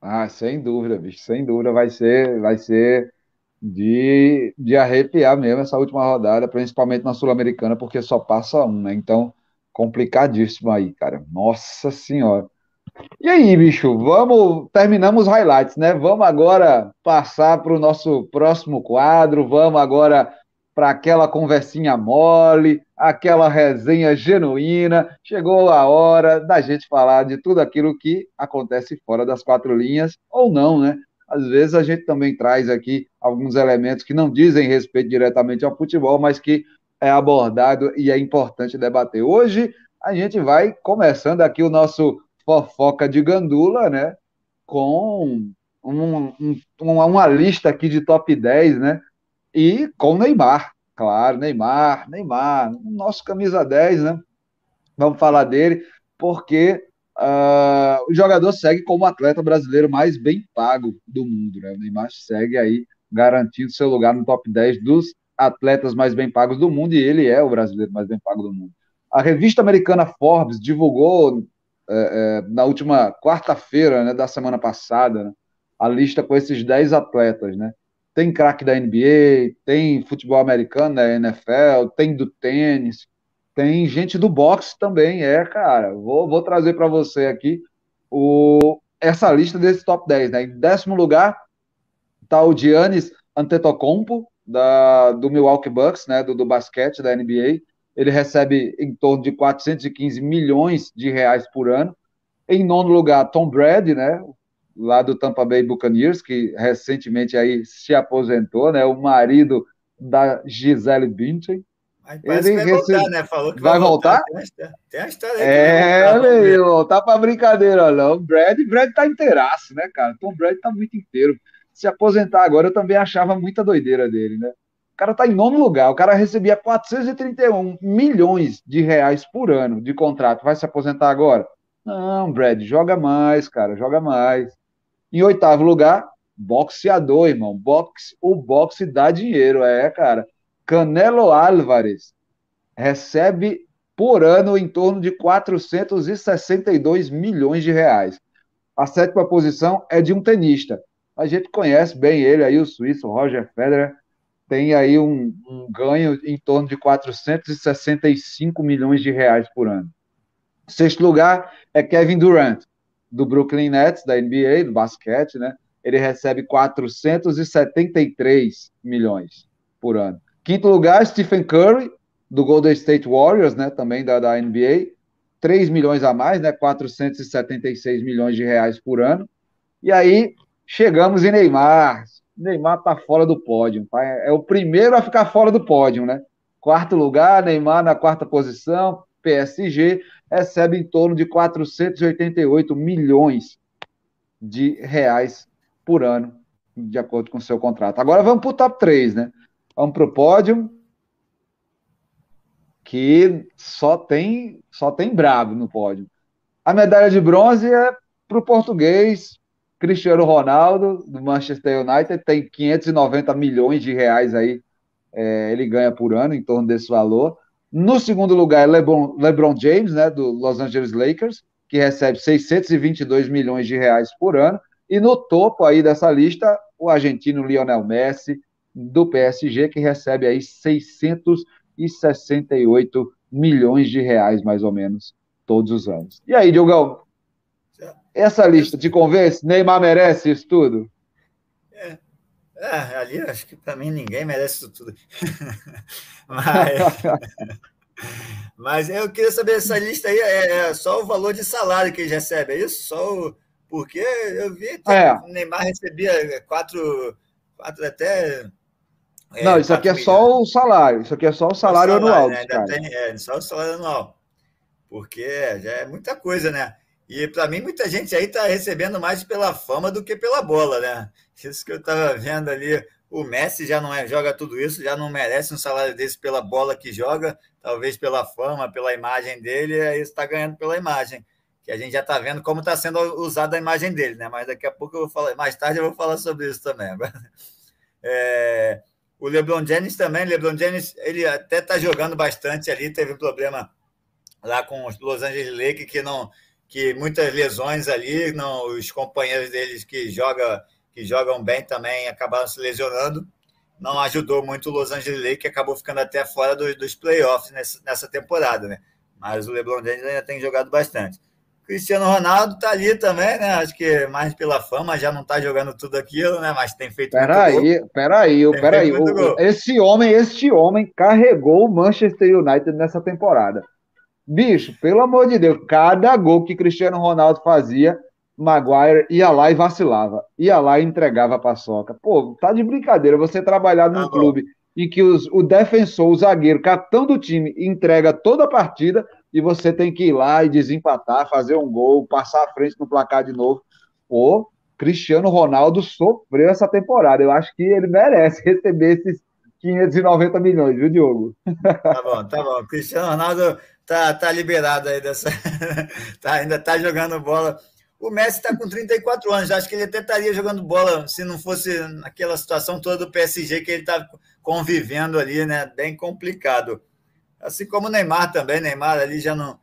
Ah, sem dúvida, bicho, sem dúvida vai ser, vai ser de, de arrepiar mesmo essa última rodada, principalmente na Sul-Americana, porque só passa um, né? Então, complicadíssimo aí, cara. Nossa Senhora. E aí, bicho, vamos, terminamos os highlights, né? Vamos agora passar para o nosso próximo quadro, vamos agora para aquela conversinha mole, aquela resenha genuína. Chegou a hora da gente falar de tudo aquilo que acontece fora das quatro linhas, ou não, né? Às vezes a gente também traz aqui alguns elementos que não dizem respeito diretamente ao futebol, mas que é abordado e é importante debater. Hoje a gente vai começando aqui o nosso fofoca de gandula, né? Com um, um, uma lista aqui de top 10, né? E com Neymar, claro, Neymar, Neymar, nosso camisa 10, né? Vamos falar dele, porque uh, o jogador segue como atleta brasileiro mais bem pago do mundo, né? O Neymar segue aí garantindo seu lugar no top 10 dos atletas mais bem pagos do mundo, e ele é o brasileiro mais bem pago do mundo. A revista americana Forbes divulgou é, é, na última quarta-feira né, da semana passada né, a lista com esses 10 atletas, né? Tem craque da NBA, tem futebol americano da NFL, tem do tênis, tem gente do boxe também, é, cara. Vou, vou trazer para você aqui o, essa lista desse top 10, né? Em décimo lugar tá o Giannis Antetokounmpo, da, do Milwaukee Bucks, né, do, do basquete da NBA. Ele recebe em torno de 415 milhões de reais por ano. Em nono lugar, Tom Brady, né, lá do Tampa Bay Buccaneers, que recentemente aí se aposentou, né? O marido da Gisele Bündchen. Ele vai recebe... voltar, né? Falou que vai, vai voltar. voltar. Tem a história. É, meu, voltar para brincadeira, não. O Brad, Brad tá inteiraço, né, cara? Tom Brad tá muito inteiro. Se aposentar agora, eu também achava muita doideira dele, né? Cara tá em nono lugar, o cara recebia 431 milhões de reais por ano de contrato. Vai se aposentar agora? Não, Brad, joga mais, cara, joga mais. Em oitavo lugar, boxeador, irmão. Boxe, o boxe dá dinheiro, é, cara. Canelo Álvares recebe por ano em torno de 462 milhões de reais. A sétima posição é de um tenista. A gente conhece bem ele aí, o suíço Roger Federer, tem aí um, um ganho em torno de 465 milhões de reais por ano. Sexto lugar é Kevin Durant do Brooklyn Nets, da NBA, do basquete, né? Ele recebe 473 milhões por ano. Quinto lugar, Stephen Curry, do Golden State Warriors, né? Também da, da NBA. 3 milhões a mais, né? 476 milhões de reais por ano. E aí, chegamos em Neymar. Neymar tá fora do pódio. É o primeiro a ficar fora do pódio, né? Quarto lugar, Neymar na quarta posição, PSG recebe em torno de 488 milhões de reais por ano, de acordo com o seu contrato. Agora vamos para o top 3, né? Vamos para o pódio, que só tem, só tem brabo no pódio. A medalha de bronze é para o português Cristiano Ronaldo, do Manchester United, tem 590 milhões de reais aí, é, ele ganha por ano, em torno desse valor. No segundo lugar LeBron, LeBron James, né, do Los Angeles Lakers, que recebe 622 milhões de reais por ano. E no topo aí dessa lista, o argentino Lionel Messi, do PSG, que recebe aí 668 milhões de reais, mais ou menos, todos os anos. E aí, Diogão, essa lista te convence? Neymar merece isso tudo? É, é, ali acho que para mim ninguém merece isso tudo. mas, mas eu queria saber, essa lista aí é, é, só o valor de salário que ele recebe, é isso? Só o, porque eu vi que é. o Neymar recebia quatro, quatro até. É, Não, isso aqui é só o salário. Isso aqui é só o salário, o salário anual. Né? Ainda tem, é, só o salário anual. Porque já é muita coisa, né? E para mim, muita gente aí está recebendo mais pela fama do que pela bola, né? Isso que eu estava vendo ali. O Messi já não é, joga tudo isso, já não merece um salário desse pela bola que joga, talvez pela fama, pela imagem dele, aí está ganhando pela imagem. Que a gente já está vendo como está sendo usada a imagem dele, né? Mas daqui a pouco eu vou falar, mais tarde eu vou falar sobre isso também. É, o LeBron James também, LeBron James, ele até está jogando bastante ali, teve um problema lá com os Los Angeles Lakers que não que muitas lesões ali, não, os companheiros deles que, joga, que jogam bem também acabaram se lesionando. Não ajudou muito o Los Angeles Lakers, que acabou ficando até fora dos, dos playoffs nessa, nessa temporada, né? Mas o LeBron James ainda tem jogado bastante. Cristiano Ronaldo tá ali também, né? Acho que mais pela fama, já não tá jogando tudo aquilo, né? Mas tem feito peraí, Peraí, peraí, peraí. Esse homem, este homem carregou o Manchester United nessa temporada. Bicho, pelo amor de Deus, cada gol que Cristiano Ronaldo fazia, Maguire ia lá e vacilava. Ia lá e entregava a paçoca. Pô, tá de brincadeira você trabalhar num tá clube em que os, o defensor, o zagueiro, capitão do time, entrega toda a partida. e você tem que ir lá e desempatar, fazer um gol, passar à frente no placar de novo. Pô, Cristiano Ronaldo sofreu essa temporada. Eu acho que ele merece receber esses 590 milhões, viu, Diogo? Tá bom, tá bom. Cristiano Ronaldo tá, tá liberado aí dessa. tá, ainda tá jogando bola. O Messi está com 34 anos, acho que ele até estaria jogando bola se não fosse naquela situação toda do PSG que ele está convivendo ali, né? Bem complicado. Assim como o Neymar também, Neymar ali já não,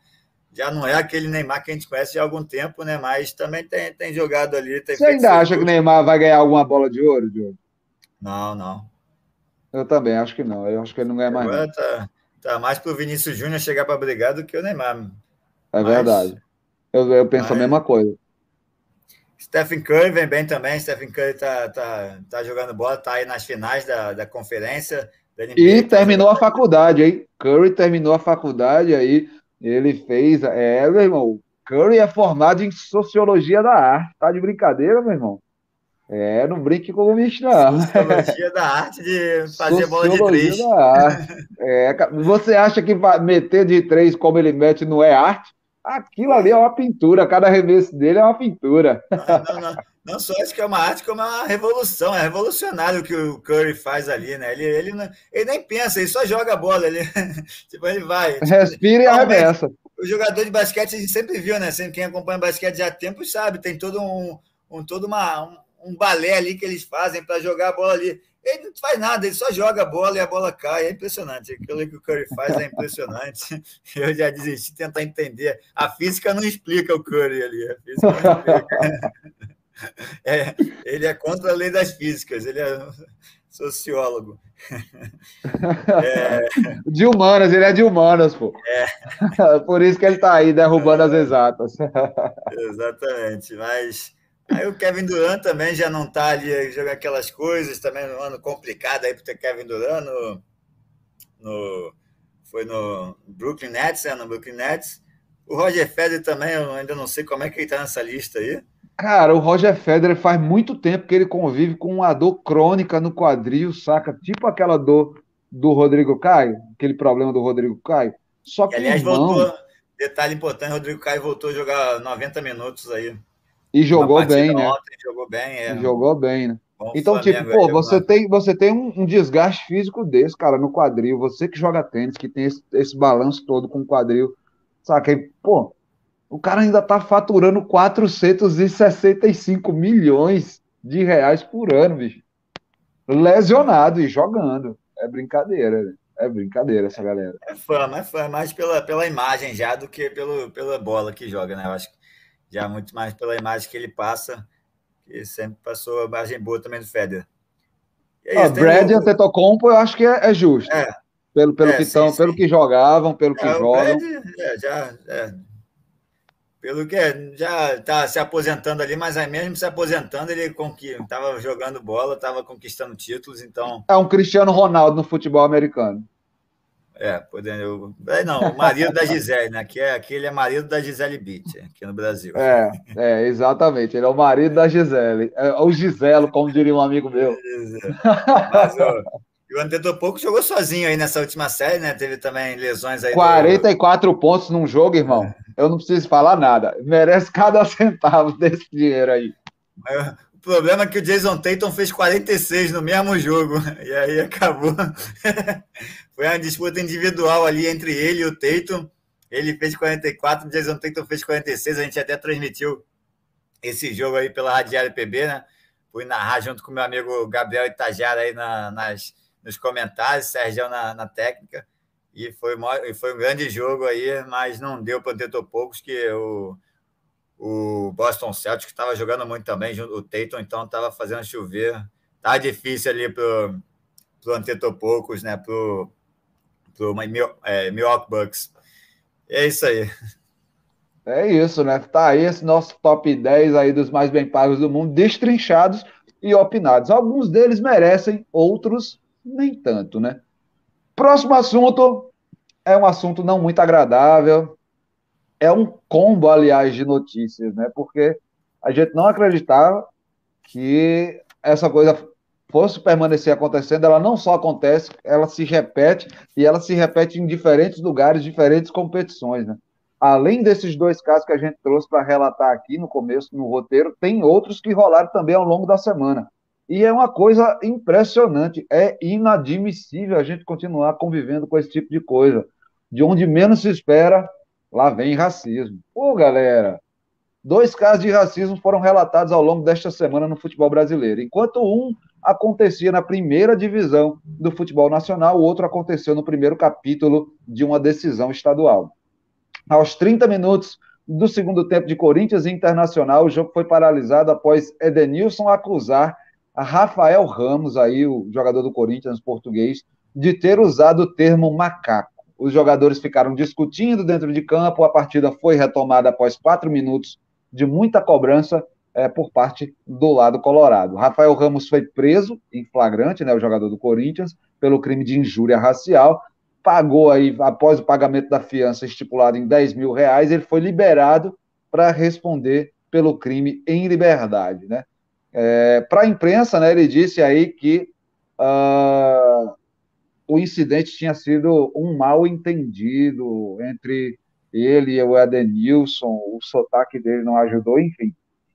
já não é aquele Neymar que a gente conhece há algum tempo, né? Mas também tem, tem jogado ali. Tem Você ainda acha que o Neymar vai ganhar alguma bola de ouro, Diogo? Não, não. Eu também acho que não. Eu acho que ele não ganha mais. Agora tá, tá mais pro Vinícius Júnior chegar para brigar do que o Neymar. É mas, verdade. Eu, eu penso mas... a mesma coisa. Stephen Curry vem bem também. Stephen Curry tá, tá, tá jogando bola, tá aí nas finais da, da conferência. Da NBA, e tá terminou jogando... a faculdade, hein? Curry terminou a faculdade aí. Ele fez. É, meu irmão. Curry é formado em sociologia da arte. Tá de brincadeira, meu irmão? É, não brinque com o bicho, não. Sociologia da arte de fazer bola de três. Da arte. É, você acha que meter de três como ele mete não é arte? Aquilo ali é uma pintura, cada arremesso dele é uma pintura. Não, não, não. não só isso que é uma arte, como é uma revolução, é revolucionário o que o Curry faz ali, né? Ele, ele, não, ele nem pensa, ele só joga a bola, ele, tipo, ele vai. Respira e arremessa. O jogador de basquete a gente sempre viu, né? Sempre quem acompanha basquete já há tempo sabe, tem todo um, um todo uma, um, um balé ali que eles fazem para jogar a bola ali. Ele não faz nada, ele só joga a bola e a bola cai. É impressionante. Aquilo que o Curry faz é impressionante. Eu já desisti de tentar entender. A física não explica o Curry ali. A física não explica. É, ele é contra a lei das físicas, ele é sociólogo. É... De humanas, ele é de humanas, pô. É. Por isso que ele está aí derrubando as exatas. Exatamente, mas Aí o Kevin Durant também já não está ali jogando aquelas coisas, também no ano complicado aí para ter Kevin Durant no, no, foi no Brooklyn Nets, é, no Brooklyn Nets. O Roger Federer também, eu ainda não sei como é que ele está nessa lista aí. Cara, o Roger Federer faz muito tempo que ele convive com uma dor crônica no quadril, saca? Tipo aquela dor do Rodrigo Caio, aquele problema do Rodrigo Caio. Só que, aliás, irmão... voltou, detalhe importante, o Rodrigo Caio voltou a jogar 90 minutos aí. E jogou bem, né? Ontem, jogou bem, é. E jogou bem, né? Bom então, tipo, pô, você tem, você tem um, um, desgaste físico desse, cara, no quadril. Você que joga tênis, que tem esse, esse balanço todo com o quadril, saca? E, pô, o cara ainda tá faturando 465 milhões de reais por ano, bicho. Lesionado e jogando. É brincadeira, né? É brincadeira essa galera. É fama, é fama, mais pela, pela imagem já do que pelo, pela bola que joga, né? Eu acho que já muito mais pela imagem que ele passa, que sempre passou a imagem boa também do Federer. É ah, Brad e Antetokounmpo eu acho que é, é justo. É. Pelo, pelo, é, que tão, pelo que jogavam, pelo que é, jogam. Brad, é, já, pelo que já está se aposentando ali, mas aí mesmo se aposentando, ele estava jogando bola, estava conquistando títulos, então... É um Cristiano Ronaldo no futebol americano. É, podendo. É, não, o marido da Gisele, né? Que é, aquele é marido da Gisele Beach, aqui no Brasil. É, é, exatamente. Ele é o marido da Gisele. É o Giselo, como diria um amigo meu. Mas o, o Antetokounmpo jogou sozinho aí nessa última série, né? Teve também lesões aí. 44 do... pontos num jogo, irmão. Eu não preciso falar nada. Merece cada centavo desse dinheiro aí. O problema é que o Jason Tatum fez 46 no mesmo jogo. E aí acabou. Foi uma disputa individual ali entre ele e o Tatum. Ele fez 44, o Jason fez 46. A gente até transmitiu esse jogo aí pela Radiária PB, né? Fui narrar junto com meu amigo Gabriel Itajara aí na, nas, nos comentários, Sérgio na, na técnica. E foi, foi um grande jogo aí, mas não deu para ter poucos que o o Boston Celtics estava jogando muito também, o Tatum então estava fazendo chover. Tá difícil ali pro, pro Antetokounmpo, né, pro é, Milwaukee Bucks. É isso aí. É isso, né? Tá aí esse nosso top 10 aí dos mais bem pagos do mundo, destrinchados e opinados. Alguns deles merecem, outros nem tanto, né? Próximo assunto é um assunto não muito agradável, é um combo, aliás, de notícias, né? Porque a gente não acreditava que essa coisa fosse permanecer acontecendo, ela não só acontece, ela se repete e ela se repete em diferentes lugares, diferentes competições, né? Além desses dois casos que a gente trouxe para relatar aqui no começo, no roteiro, tem outros que rolaram também ao longo da semana. E é uma coisa impressionante, é inadmissível a gente continuar convivendo com esse tipo de coisa. De onde menos se espera, lá vem racismo. Pô, galera, dois casos de racismo foram relatados ao longo desta semana no futebol brasileiro. Enquanto um acontecia na primeira divisão do futebol nacional, o outro aconteceu no primeiro capítulo de uma decisão estadual. Aos 30 minutos do segundo tempo de Corinthians Internacional, o jogo foi paralisado após Edenilson acusar Rafael Ramos, aí, o jogador do Corinthians português, de ter usado o termo macaco. Os jogadores ficaram discutindo dentro de campo, a partida foi retomada após quatro minutos de muita cobrança é, por parte do lado colorado. Rafael Ramos foi preso em flagrante, né, o jogador do Corinthians, pelo crime de injúria racial, pagou aí, após o pagamento da fiança estipulado em 10 mil reais, ele foi liberado para responder pelo crime em liberdade, né? É, para a imprensa, né, ele disse aí que uh, o incidente tinha sido um mal entendido entre ele e o Edenilson, o sotaque dele não ajudou, enfim.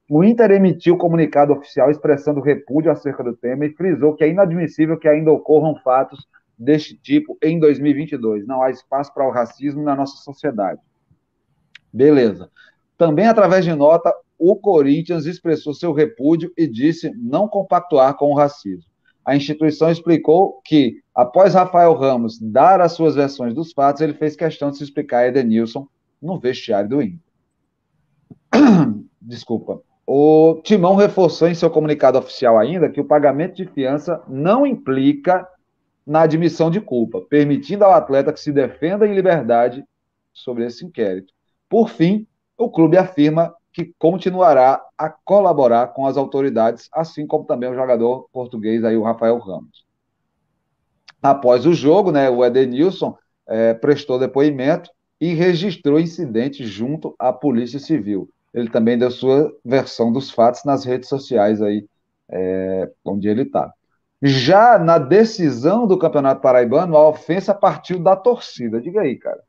O Inter emitiu comunicado oficial expressando repúdio acerca do tema e frisou que é inadmissível que ainda ocorram fatos deste tipo em 2022. Não há espaço para o racismo na nossa sociedade. Beleza. Também, através de nota, o Corinthians expressou seu repúdio e disse não compactuar com o racismo. A instituição explicou que, após Rafael Ramos dar as suas versões dos fatos, ele fez questão de se explicar a Edenilson no vestiário do Inter. Desculpa. O Timão reforçou em seu comunicado oficial ainda que o pagamento de fiança não implica na admissão de culpa, permitindo ao atleta que se defenda em liberdade sobre esse inquérito. Por fim, o clube afirma que continuará a colaborar com as autoridades, assim como também o jogador português aí, o Rafael Ramos. Após o jogo, né, o Edenilson é, prestou depoimento e registrou incidente junto à Polícia Civil ele também deu sua versão dos fatos nas redes sociais aí, é, onde ele está. Já na decisão do Campeonato Paraibano, a ofensa partiu da torcida. Diga aí, cara.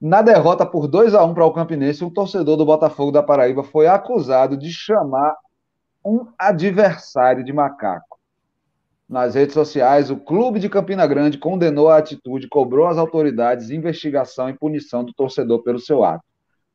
Na derrota por 2 a 1 para o Campinense, um torcedor do Botafogo da Paraíba foi acusado de chamar um adversário de macaco. Nas redes sociais, o clube de Campina Grande condenou a atitude, cobrou às autoridades investigação e punição do torcedor pelo seu ato.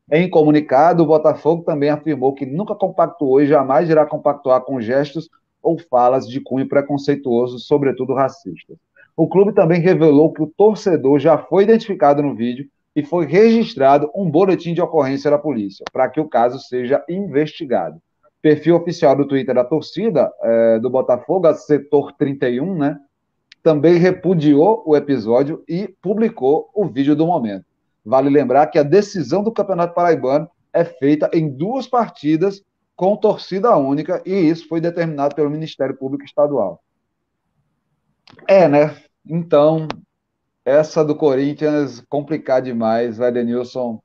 Em comunicado, o Botafogo também afirmou que nunca compactuou e jamais irá compactuar com gestos ou falas de cunho preconceituoso, sobretudo racistas. O clube também revelou que o torcedor já foi identificado no vídeo e foi registrado um boletim de ocorrência da polícia, para que o caso seja investigado. Perfil oficial do Twitter da torcida é, do Botafogo, setor 31, né, também repudiou o episódio e publicou o vídeo do momento. Vale lembrar que a decisão do Campeonato Paraibano é feita em duas partidas com torcida única, e isso foi determinado pelo Ministério Público Estadual. É, né? Então, essa do Corinthians, complicada demais. O Edenilson,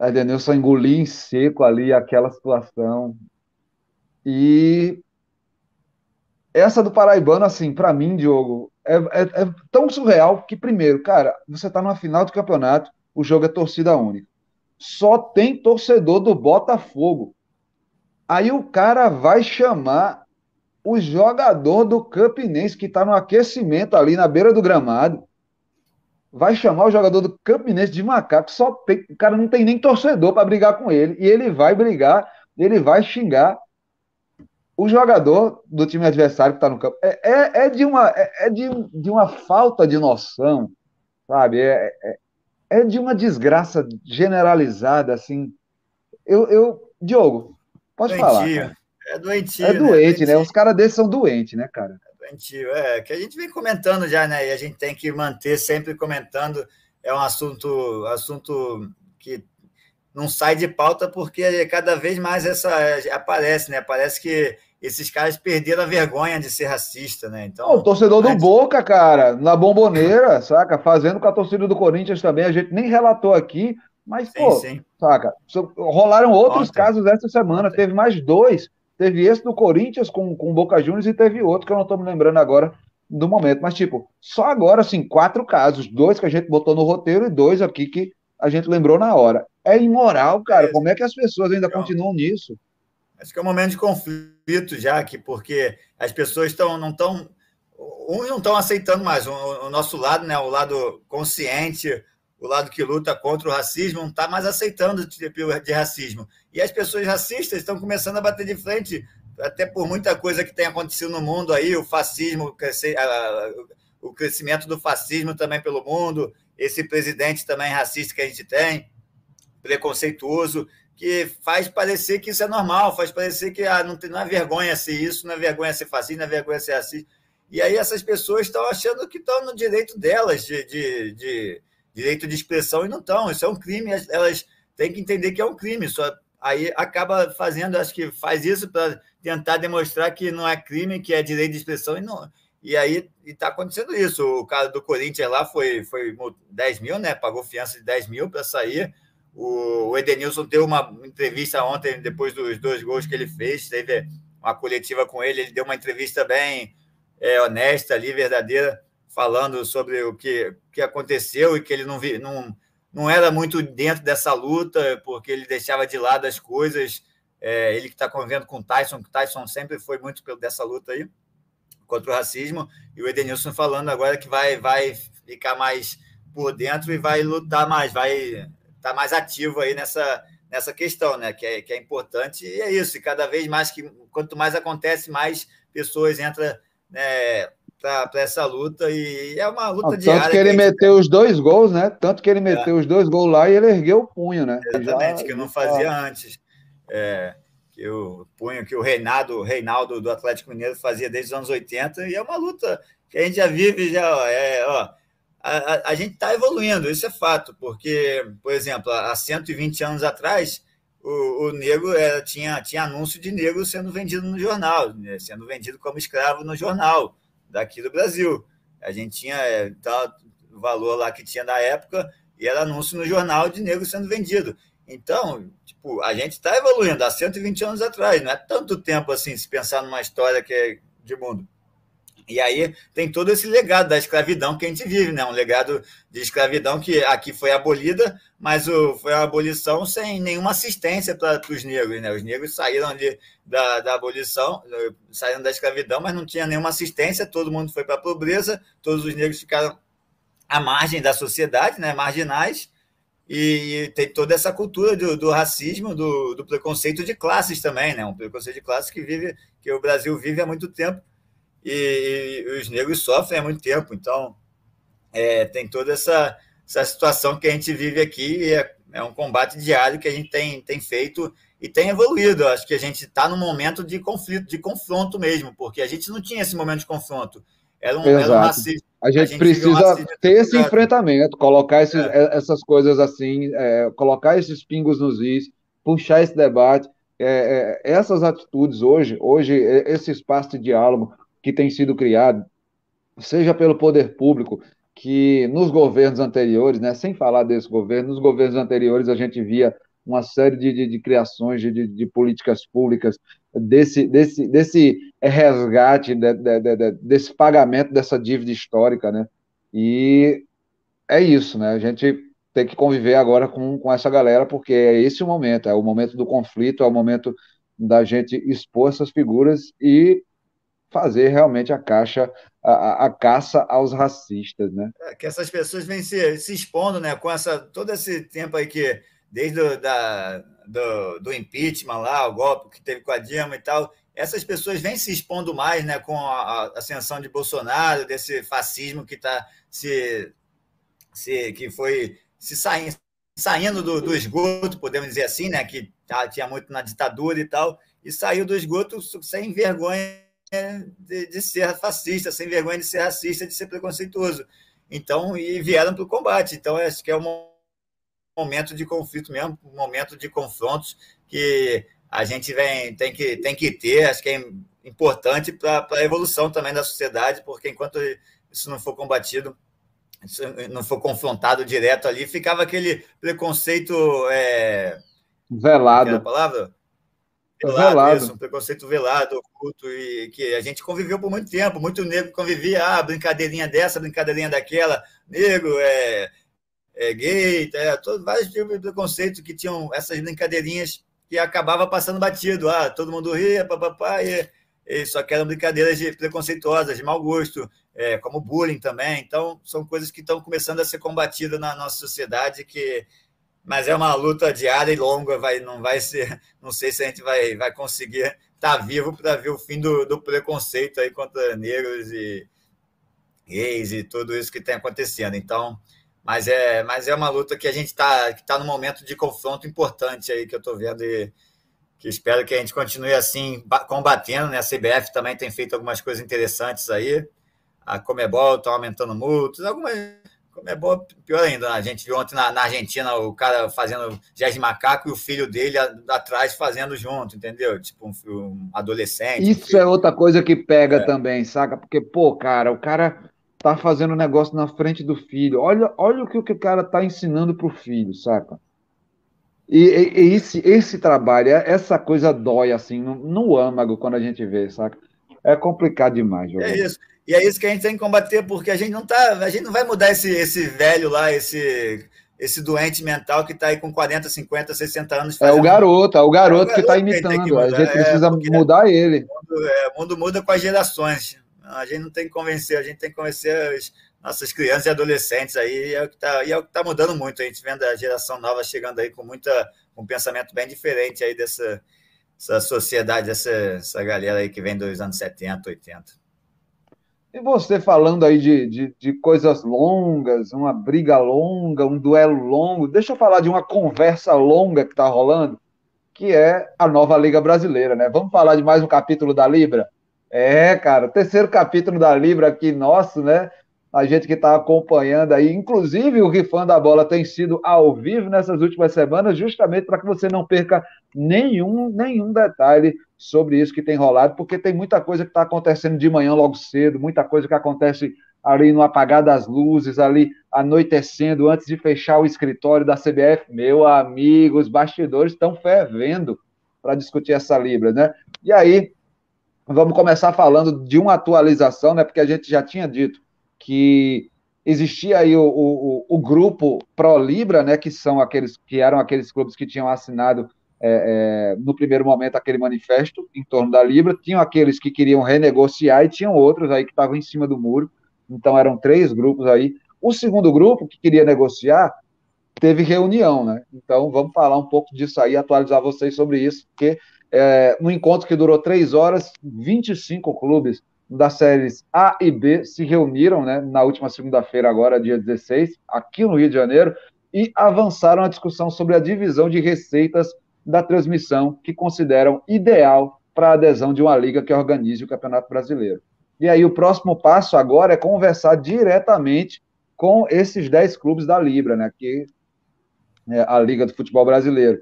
Edenilson engolir em seco ali aquela situação. E essa do Paraibano, assim, para mim, Diogo, é, é, é, tão surreal que, primeiro, cara, você está numa final do campeonato, o jogo é torcida única. Só tem torcedor do Botafogo. Aí o cara vai chamar o jogador do Campinense, que está no aquecimento ali na beira do gramado, vai chamar o jogador do Campinense de macaco. Só tem, o cara não tem nem torcedor para brigar com ele. E ele vai brigar, ele vai xingar o jogador do time adversário que está no campo é, é, é, de, uma, é, é, de, de uma falta de noção, sabe? É, é, é, de uma desgraça generalizada, assim. Eu, eu Diogo, pode doentio. falar. Cara. É doentio. É doente, né? né? Os caras desses são doentes, né, cara? É doentio, é. Que a gente vem comentando já, né? E a gente tem que manter sempre comentando. É um assunto, assunto que não sai de pauta porque cada vez mais essa aparece, né? Parece que esses caras perderam a vergonha de ser racista, né? Então, o torcedor do Boca, cara, na bomboneira, saca? Fazendo com a torcida do Corinthians também, a gente nem relatou aqui, mas, sim, pô, sim. saca? Rolaram outros Ontem. casos essa semana, Ontem. teve mais dois Teve esse do Corinthians com, com o Boca Juniors e teve outro que eu não estou me lembrando agora do momento. Mas, tipo, só agora, assim, quatro casos. Dois que a gente botou no roteiro e dois aqui que a gente lembrou na hora. É imoral, cara. É, Como é que as pessoas ainda então, continuam nisso? Acho que é um momento de conflito já, que porque as pessoas estão não estão uns não estão aceitando mais o, o, nosso lado, né, o lado consciente, o lado que luta contra o racismo, não está mais aceitando o tipo de racismo. E as pessoas racistas estão começando a bater de frente, até por muita coisa que tem acontecido no mundo aí, o fascismo, o crescimento do fascismo também pelo mundo, esse presidente também racista que a gente tem, preconceituoso, que faz parecer que isso é normal, faz parecer que ah, não, tem, não é vergonha ser isso, não é vergonha ser fascista, não é vergonha ser racista. E aí essas pessoas estão achando que estão no direito delas, de, de, de, direito de expressão, e não estão. Isso é um crime, elas têm que entender que é um crime. Só aí acaba fazendo, acho que faz isso para tentar demonstrar que não é crime, que é direito de expressão, e não. E aí está acontecendo isso. O caso do Corinthians lá foi, foi 10 mil, né? Pagou fiança de 10 mil para sair. O, Edenilson deu uma entrevista ontem, depois dos dois gols que ele fez, teve uma coletiva com ele, ele deu uma entrevista bem é, honesta ali, verdadeira, falando sobre o que, que aconteceu e que ele não, vi, não, não era muito dentro dessa luta, porque ele deixava de lado as coisas. É, ele que está convivendo com o Tyson, que o Tyson sempre foi muito dessa luta aí contra o racismo, e o Edenilson falando agora que vai, vai ficar mais por dentro e vai lutar mais, vai tá mais ativo aí nessa, nessa questão, né? Que é, que é importante, e é isso, e cada vez mais que quanto mais acontece, mais pessoas entram né, para essa luta e é uma luta Não, diária. Tanto que ele que meteu os dois gols, né? Tanto que ele meteu é. os dois gols lá e ele ergueu o punho, né? Exatamente, Já, que eu não fazia antes. É, que o punho que o Reinaldo, Reinaldo do Atlético Mineiro fazia desde os anos 80 e é uma luta que a gente já vive já, ó, é, ó, a, a, a gente está evoluindo, isso é fato, porque, por exemplo, há 120 anos atrás, o, o negro era, tinha, tinha anúncio de negro sendo vendido no jornal, né? sendo vendido como escravo no jornal daqui do Brasil. A gente tinha é, tal, valor lá que tinha na época e era anúncio no jornal de negro sendo vendido. Então, tipo, a gente está evoluindo há 120 anos atrás, não é tanto tempo assim, se pensar numa história que é de mundo. E aí tem todo esse legado da escravidão que a gente vive, né? Um legado de escravidão que aqui foi abolida, mas o, foi uma abolição sem nenhuma assistência para os negros, né? Os negros saíram de, da, da abolição, saíram da escravidão, mas não tinha nenhuma assistência, todo mundo foi para a pobreza, todos os negros ficaram à margem da sociedade, né? Marginais, e, e tem toda essa cultura do, do racismo, do, do, preconceito de classes também, né? Um preconceito de classes que vive, que o Brasil vive há muito tempo e, e os negros sofrem há muito tempo. Então, é, tem toda essa, essa situação que a gente vive aqui. É, é, um combate diário que a gente tem, tem feito e tem evoluído. Acho que a gente está num momento de conflito, de confronto mesmo, porque a gente não tinha esse momento de confronto. Era um, era um racismo. A gente, a gente precisa ter esse enfrentamento, colocar esses, é. essas coisas assim, é, colocar esses pingos nos is, puxar esse debate. É, é essas atitudes hoje, hoje, esse espaço de diálogo, que tem sido criado, seja pelo poder público, que nos governos anteriores, né, sem falar desse governo, nos governos anteriores a gente via uma série de, de, de criações de, de, políticas públicas, desse, desse, desse resgate, de, de, desse pagamento dessa dívida histórica, né? E é isso, né? A gente tem que conviver agora com, com essa galera, porque é esse o momento, é o momento do conflito, é o momento da gente expor essas figuras e fazer realmente a caixa, a, a, caça aos racistas, né? É, que essas pessoas vêm se, se expondo, né? Com essa, todo esse tempo aí que, desde o, da, do, do impeachment lá, o golpe que teve com a Dilma e tal, essas pessoas vêm se expondo mais, né? Com a, a ascensão de Bolsonaro, desse fascismo que está se, se, que foi se saindo, saindo do, do esgoto, podemos dizer assim, né? Que tá, tinha muito na ditadura e tal, e saiu do esgoto sem vergonha de, de, ser fascista, sem vergonha de ser racista, de ser preconceituoso. Então, e vieram para o combate. Então, acho que é um momento de conflito mesmo, um momento de confrontos que a gente vem, tem, que, tem que ter, acho que é importante para a evolução também da sociedade, porque enquanto isso não for combatido, isso não for confrontado direto ali, ficava aquele preconceito. É, Velado. a palavra? Velado, velado. Isso, um preconceito velado, oculto, e que a gente conviveu por muito tempo, muito negro convivia, ah, brincadeirinha dessa, brincadeirinha daquela, negro, é, é gay, é, todo, vários tipos de preconceito que tinham essas brincadeirinhas que acabava passando batido, ah, todo mundo ria, papapá, e, e só que eram brincadeiras de, preconceituosas, de mau gosto, é, como bullying também, então são coisas que estão começando a ser combatidas na nossa sociedade que mas é uma luta diária e longa, vai, não vai ser, não sei se a gente vai, vai conseguir estar tá vivo para ver o fim do, do, preconceito aí contra negros e gays e tudo isso que tem acontecendo. Então, mas é, mas é uma luta que a gente está tá num momento de confronto importante aí que eu estou vendo e que espero que a gente continue assim combatendo, né? A CBF também tem feito algumas coisas interessantes aí. A Comebol está aumentando multas, algumas é bom, pior ainda, a gente viu ontem na, na, Argentina o cara fazendo jazz de macaco e o filho dele a, atrás fazendo junto, entendeu? Tipo um, um adolescente. Isso um é outra coisa que pega é. também, saca? Porque, pô, cara, o cara tá fazendo um negócio na frente do filho. Olha, olha o que, o que o cara tá ensinando pro filho, saca? E, e, e esse, esse trabalho, essa coisa dói, assim, no, no âmago quando a gente vê, saca? É complicado demais. Jogar. É isso. E é isso que a gente tem que combater, porque a gente não tá, a gente não vai mudar esse, esse velho lá, esse esse doente mental que está aí com 40, 50, 60 anos. É o garoto, é o garoto, é que está imitando. a gente precisa é, mudar ele. O mundo, é, o mundo, muda com as gerações. A gente não tem que convencer, a gente tem que convencer as nossas crianças e adolescentes aí, e é o que está é tá mudando muito. A gente vendo a geração nova chegando aí com muita, um pensamento bem diferente aí dessa, dessa sociedade, dessa essa galera aí que vem dos anos 70, 80. E você falando aí de, de, de, coisas longas, uma briga longa, um duelo longo, deixa eu falar de uma conversa longa que está rolando, que é a nova Liga Brasileira, né? Vamos falar de mais um capítulo da Libra? É, cara, terceiro capítulo da Libra aqui, nosso, né? a gente que está acompanhando aí. Inclusive, o Rifando a Bola tem sido ao vivo nessas últimas semanas, justamente para que você não perca nenhum, nenhum detalhe sobre isso que tem rolado, porque tem muita coisa que está acontecendo de manhã logo cedo, muita coisa que acontece ali no apagar das luzes, ali anoitecendo, antes de fechar o escritório da CBF. Meu amigo, os bastidores estão fervendo para discutir essa Libra, né? E aí, vamos começar falando de uma atualização, né? Porque a gente já tinha dito que existia aí o, o, o grupo Pro Libra, né, que são aqueles que eram aqueles clubes que tinham assinado é, é, no primeiro momento aquele manifesto em torno da Libra, tinham aqueles que queriam renegociar e tinham outros aí que estavam em cima do muro. Então eram três grupos aí. O segundo grupo que queria negociar teve reunião, né? Então vamos falar um pouco disso aí, atualizar vocês sobre isso, porque é, um encontro que durou três horas, 25 clubes das séries A e B se reuniram né, na última segunda-feira, agora, dia 16, aqui no Rio de Janeiro, e avançaram a discussão sobre a divisão de receitas da transmissão que consideram ideal para a adesão de uma liga que organize o Campeonato Brasileiro. E aí o próximo passo agora é conversar diretamente com esses 10 clubes da Libra, né, que é a Liga do Futebol Brasileiro.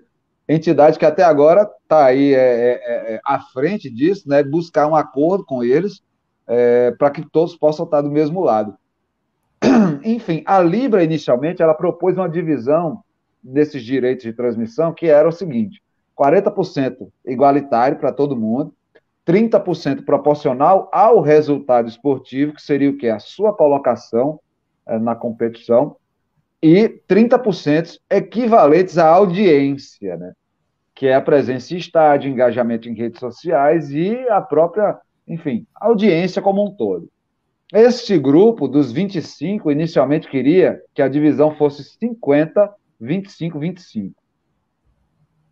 Entidade que até agora está aí é, é, é, à frente disso, né, buscar um acordo com eles é, para que todos possam estar do mesmo lado. Enfim, a Libra, inicialmente, ela propôs uma divisão desses direitos de transmissão que era o seguinte: 40% igualitário para todo mundo, 30% proporcional ao resultado esportivo, que seria o que? A sua colocação é, na competição, e 30% equivalentes à audiência, né? que é a presença em estádio, engajamento em redes sociais e a própria enfim, audiência como um todo. Este grupo dos 25 inicialmente queria que a divisão fosse 50, 25, 25.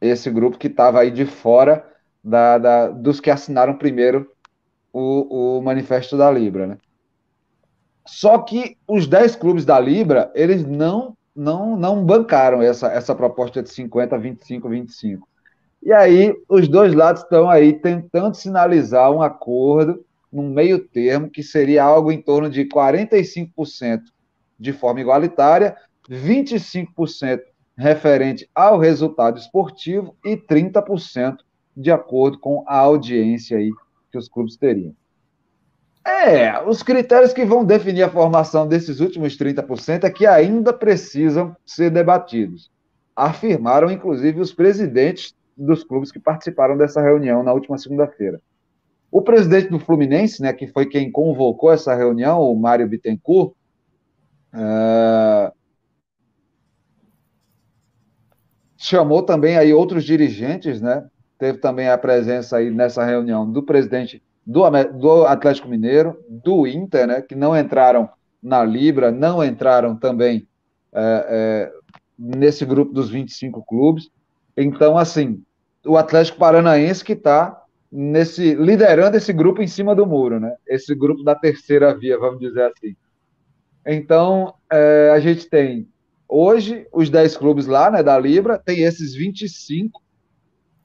Esse grupo que estava aí de fora da, da, dos que assinaram primeiro o, o manifesto da Libra, né? Só que os 10 clubes da Libra, eles não não não bancaram essa, essa proposta de 50, 25, 25. E aí, os dois lados estão aí tentando sinalizar um acordo, num meio termo, que seria algo em torno de 45% de forma igualitária, 25% referente ao resultado esportivo e 30% de acordo com a audiência aí que os clubes teriam. É, os critérios que vão definir a formação desses últimos 30% é que ainda precisam ser debatidos. Afirmaram, inclusive, os presidentes dos clubes que participaram dessa reunião na última segunda-feira. O presidente do Fluminense, né, que foi quem convocou essa reunião, o Mário Bittencourt, uh, chamou também aí outros dirigentes, né? Teve também a presença aí nessa reunião do presidente do, do Atlético Mineiro, do Inter, né? Que não entraram na Libra, não entraram também é, é, nesse grupo dos 25 clubes. Então, assim, o Atlético Paranaense que está nesse liderando esse grupo em cima do muro, né? Esse grupo da terceira via, vamos dizer assim. Então, é, a gente tem hoje os 10 clubes lá, né, da Libra, tem esses 25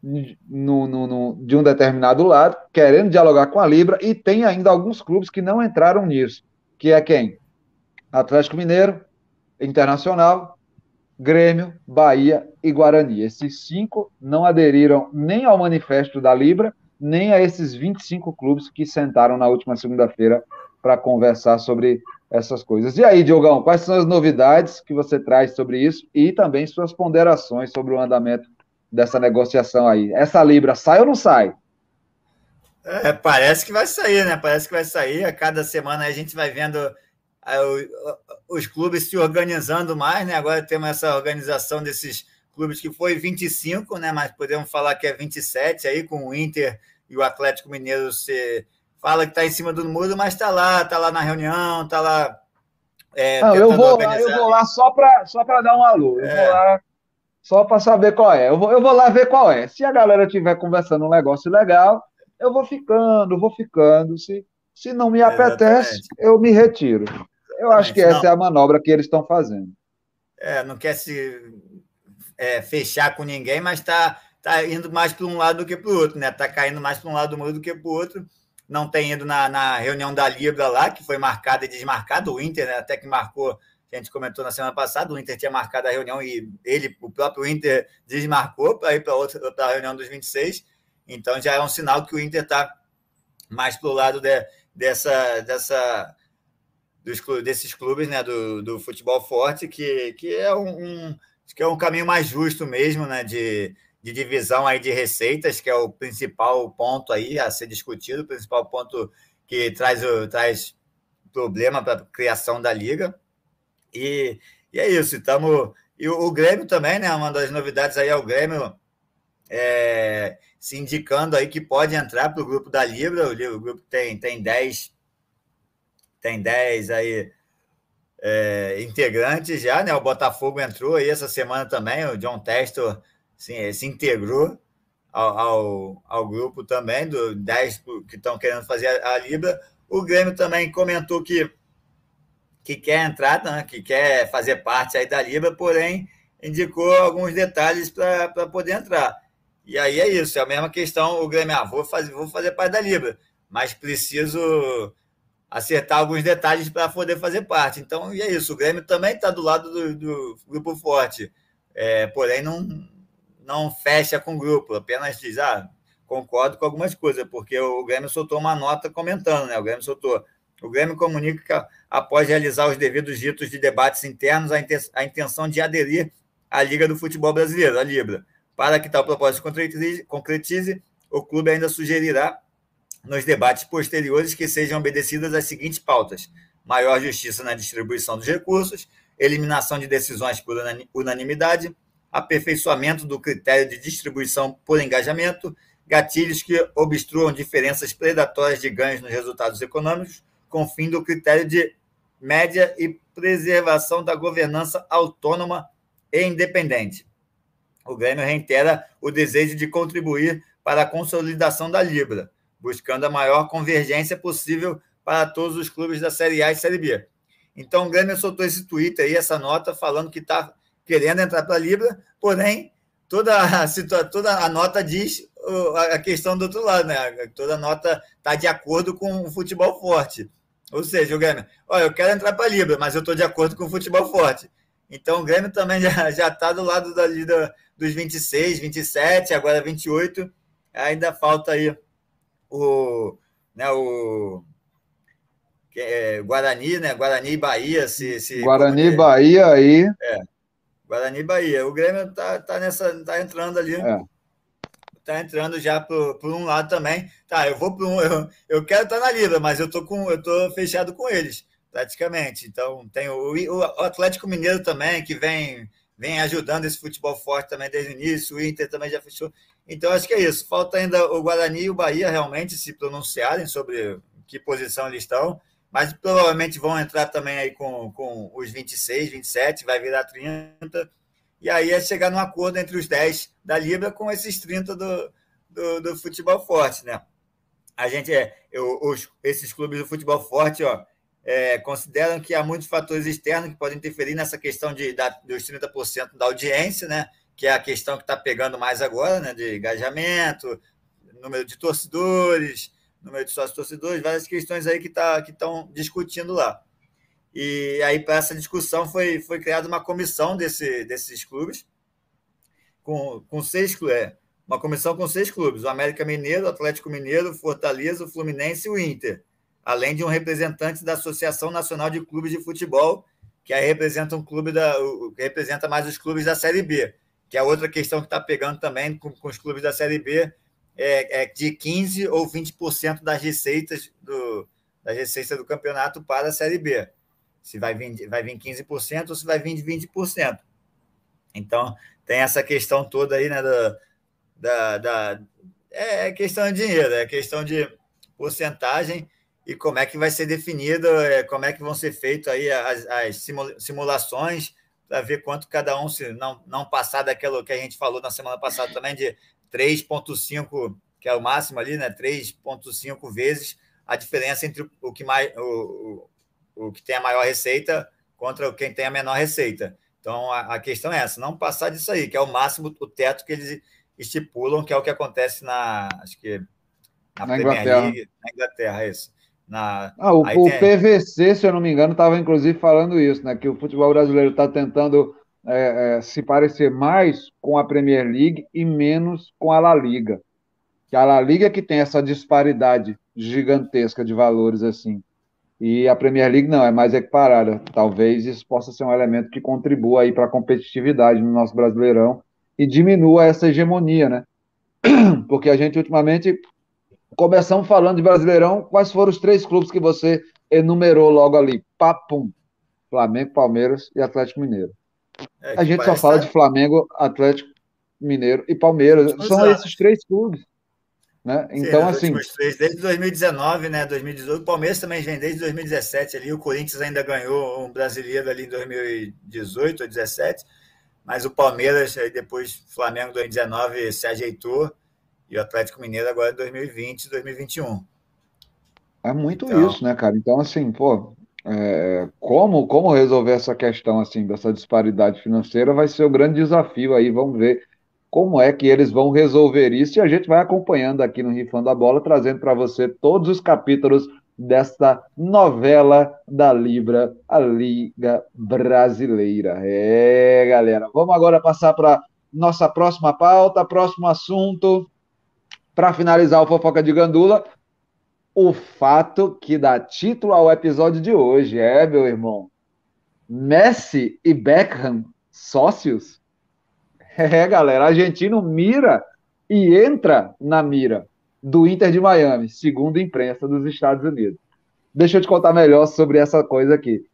no, no, no, de um determinado lado, querendo dialogar com a Libra, e tem ainda alguns clubes que não entraram nisso, que é quem? Atlético Mineiro, Internacional, Grêmio, Bahia e Guarani. Esses cinco não aderiram nem ao manifesto da Libra, nem a esses 25 clubes que sentaram na última segunda-feira para conversar sobre essas coisas. E aí, Diogão, quais são as novidades que você traz sobre isso e também suas ponderações sobre o andamento dessa negociação aí? Essa Libra sai ou não sai? É, parece que vai sair, né? Parece que vai sair. A cada semana a gente vai vendo os clubes se organizando mais, né? Agora temos essa organização desses clubes que foi 25, né? Mas podemos falar que é 27 aí, com o Inter e o Atlético Mineiro se fala que está em cima do muro, mas está lá, está lá na reunião, está lá. É, Não, eu vou lá, eu vou lá só para só dar um alô. Eu é. vou lá só para saber qual é. Eu vou, eu vou lá ver qual é. Se a galera estiver conversando um negócio legal, eu vou ficando, vou ficando. Se, se não me apetece, Exatamente. eu me retiro. Eu acho que essa não. é a manobra que eles estão fazendo. É, não quer se é, fechar com ninguém, mas está tá indo mais para um lado do que para o outro, né? Está caindo mais para um lado do muro do que para o outro. Não tem ido na, na, reunião da Libra lá, que foi marcada e desmarcada. O Inter, né, até que marcou, a gente comentou na semana passada, o Inter tinha marcado a reunião e ele, o próprio Inter, desmarcou para ir para outra reunião dos 26. Então já é um sinal que o Inter está mais para o lado de, dessa, dessa dos, desses clubes né, do, do futebol forte, que, que, é um, um, que é um caminho mais justo mesmo, né, de, de divisão aí de receitas, que é o principal ponto aí a ser discutido, o principal ponto que traz, traz problema para a criação da liga. E, e é isso, estamos. E o, o, Grêmio também, né? Uma das novidades aí é o Grêmio é, se indicando aí que pode entrar para o grupo da Libra. O, o grupo tem, tem 10 tem 10 aí é, integrantes já, né? O Botafogo entrou aí essa semana também, o John Testor se, se integrou ao, ao, ao, grupo também, do 10 que estão querendo fazer a, a, Libra. O Grêmio também comentou que, que quer entrar, né? que quer fazer parte aí da Libra, porém indicou alguns detalhes para poder entrar. E aí é isso, é a mesma questão, o Grêmio, ah, vou fazer, vou fazer parte da Libra, mas preciso acertar alguns detalhes para poder fazer parte. Então, e é isso. O Grêmio também está do lado do, do grupo forte, é, porém não, não fecha com o grupo, apenas diz, ah, concordo com algumas coisas, porque o Grêmio soltou uma nota comentando, né? O Grêmio soltou. O Grêmio comunica que, após realizar os devidos ritos de debates internos, a intenção de aderir à Liga do Futebol Brasileiro, a Libra. Para que tal propósito concretize, o clube ainda sugerirá nos debates posteriores que sejam obedecidas as seguintes pautas: maior justiça na distribuição dos recursos, eliminação de decisões por unanimidade, aperfeiçoamento do critério de distribuição por engajamento, gatilhos que obstruam diferenças predatórias de ganhos nos resultados econômicos, com fim do critério de média e preservação da governança autônoma e independente. O Grêmio reitera o desejo de contribuir para a consolidação da Libra, buscando a maior convergência possível para todos os clubes da Série A e Série B. Então, o Grêmio soltou esse tweet aí, essa nota, falando que está querendo entrar para a Libra, porém, toda a, toda a nota diz a questão do outro lado, né? Toda nota está de acordo com o futebol forte. Ou seja, o Grêmio, olha, eu quero entrar para a Libra, mas eu estou de acordo com o futebol forte. Então, o Grêmio também já está do lado da, da, dos 26, 27, agora 28. Ainda falta aí o, né, o é, Guarani, né? Guarani e Bahia. Se, se Guarani e Bahia aí. É. Guarani e Bahia. O Grêmio tá, tá, nessa, tá entrando ali. É. tá entrando já por, por um lado também. Tá, eu vou para um. Eu, eu quero estar na Libra, mas eu tô com eu tô fechado com eles, praticamente. Então tem o, o Atlético Mineiro também, que vem, vem ajudando esse futebol forte também desde o início, o Inter também já fechou. Então, acho que é isso. Falta ainda o Guarani e o Bahia realmente se pronunciarem sobre que posição eles estão, mas provavelmente vão entrar também aí com, com os 26, 27, vai virar 30 e aí é chegar num acordo entre os 10 da Libra com esses 30 do, do, do futebol forte, né? A gente é, eu, os, esses clubes do futebol forte, ó, é, consideram que há muitos fatores externos que podem interferir nessa questão de, da, dos 30% da audiência, né? Que é a questão que está pegando mais agora, né? De engajamento, número de torcedores, número de sócios torcedores, várias questões aí que tá, estão discutindo lá. E aí, para essa discussão, foi, foi criada uma comissão desse, desses clubes, com, com seis é, uma comissão com seis clubes: o América Mineiro, o Atlético Mineiro, o Fortaleza, o Fluminense e o Inter, além de um representante da Associação Nacional de Clubes de Futebol, que aí representa um clube da, que representa mais os clubes da Série B, que é outra questão que está pegando também com, com, os clubes da Série B, é, é de 15% ou 20% das receitas do, das receitas do campeonato para a Série B se vai vir, vai vir 15% ou se vai vir de 20%. Então, tem essa questão toda aí, né, da, da, da é, é questão de dinheiro, é questão de porcentagem e como é que vai ser definido, é, como é que vão ser feitas aí as, as simulações para ver quanto cada um, se não, não passar daquilo que a gente falou na semana passada também, de 3,5, que é o máximo ali, né? 3,5 vezes a diferença entre o que mais o, o que tem a maior receita contra quem tem a menor receita. Então, a, a, questão é essa, não passar disso aí, que é o máximo, o teto que eles estipulam, que é o que acontece na, acho que, na, na Inglaterra. League, na Inglaterra, isso. Na, ah, o, o tem... PVC, se eu não me engano, estava inclusive falando isso, né? Que o futebol brasileiro está tentando é, é, se parecer mais com a Premier League e menos com a La Liga. Que a La Liga é que tem essa disparidade gigantesca de valores assim. E a Premier League não, é mais equiparada. Talvez isso possa ser um elemento que contribua aí para a competitividade no nosso Brasileirão e diminua essa hegemonia, né? Porque a gente ultimamente começamos falando de Brasileirão, quais foram os três clubes que você enumerou logo ali? Papum. Flamengo, Palmeiras e Atlético Mineiro. É, a gente só fala de Flamengo, Atlético Mineiro e Palmeiras. São esses três clubes. Né? Então, Sim, assim. Três, desde 2019, né? 2018. O Palmeiras também vem desde 2017 ali. O Corinthians ainda ganhou um brasileiro ali em 2018 ou 2017. Mas o Palmeiras, aí depois Flamengo 2019 se ajeitou. E o Atlético Mineiro agora em 2020, 2021. É muito então... isso, né, cara? Então, assim, pô, é, como, como resolver essa questão assim dessa disparidade financeira vai ser o grande desafio aí, vamos ver como é que eles vão resolver isso, e a gente vai acompanhando aqui no Rifando a Bola, trazendo para você todos os capítulos desta novela da Libra, a Liga Brasileira. É, galera, vamos agora passar para nossa próxima pauta, próximo assunto, para finalizar o Fofoca de Gandula, o fato que dá título ao episódio de hoje, é, meu irmão, Messi e Beckham sócios? É, galera, argentino mira e entra na mira do Inter de Miami, segundo a imprensa dos Estados Unidos. Deixa eu te contar melhor sobre essa coisa aqui.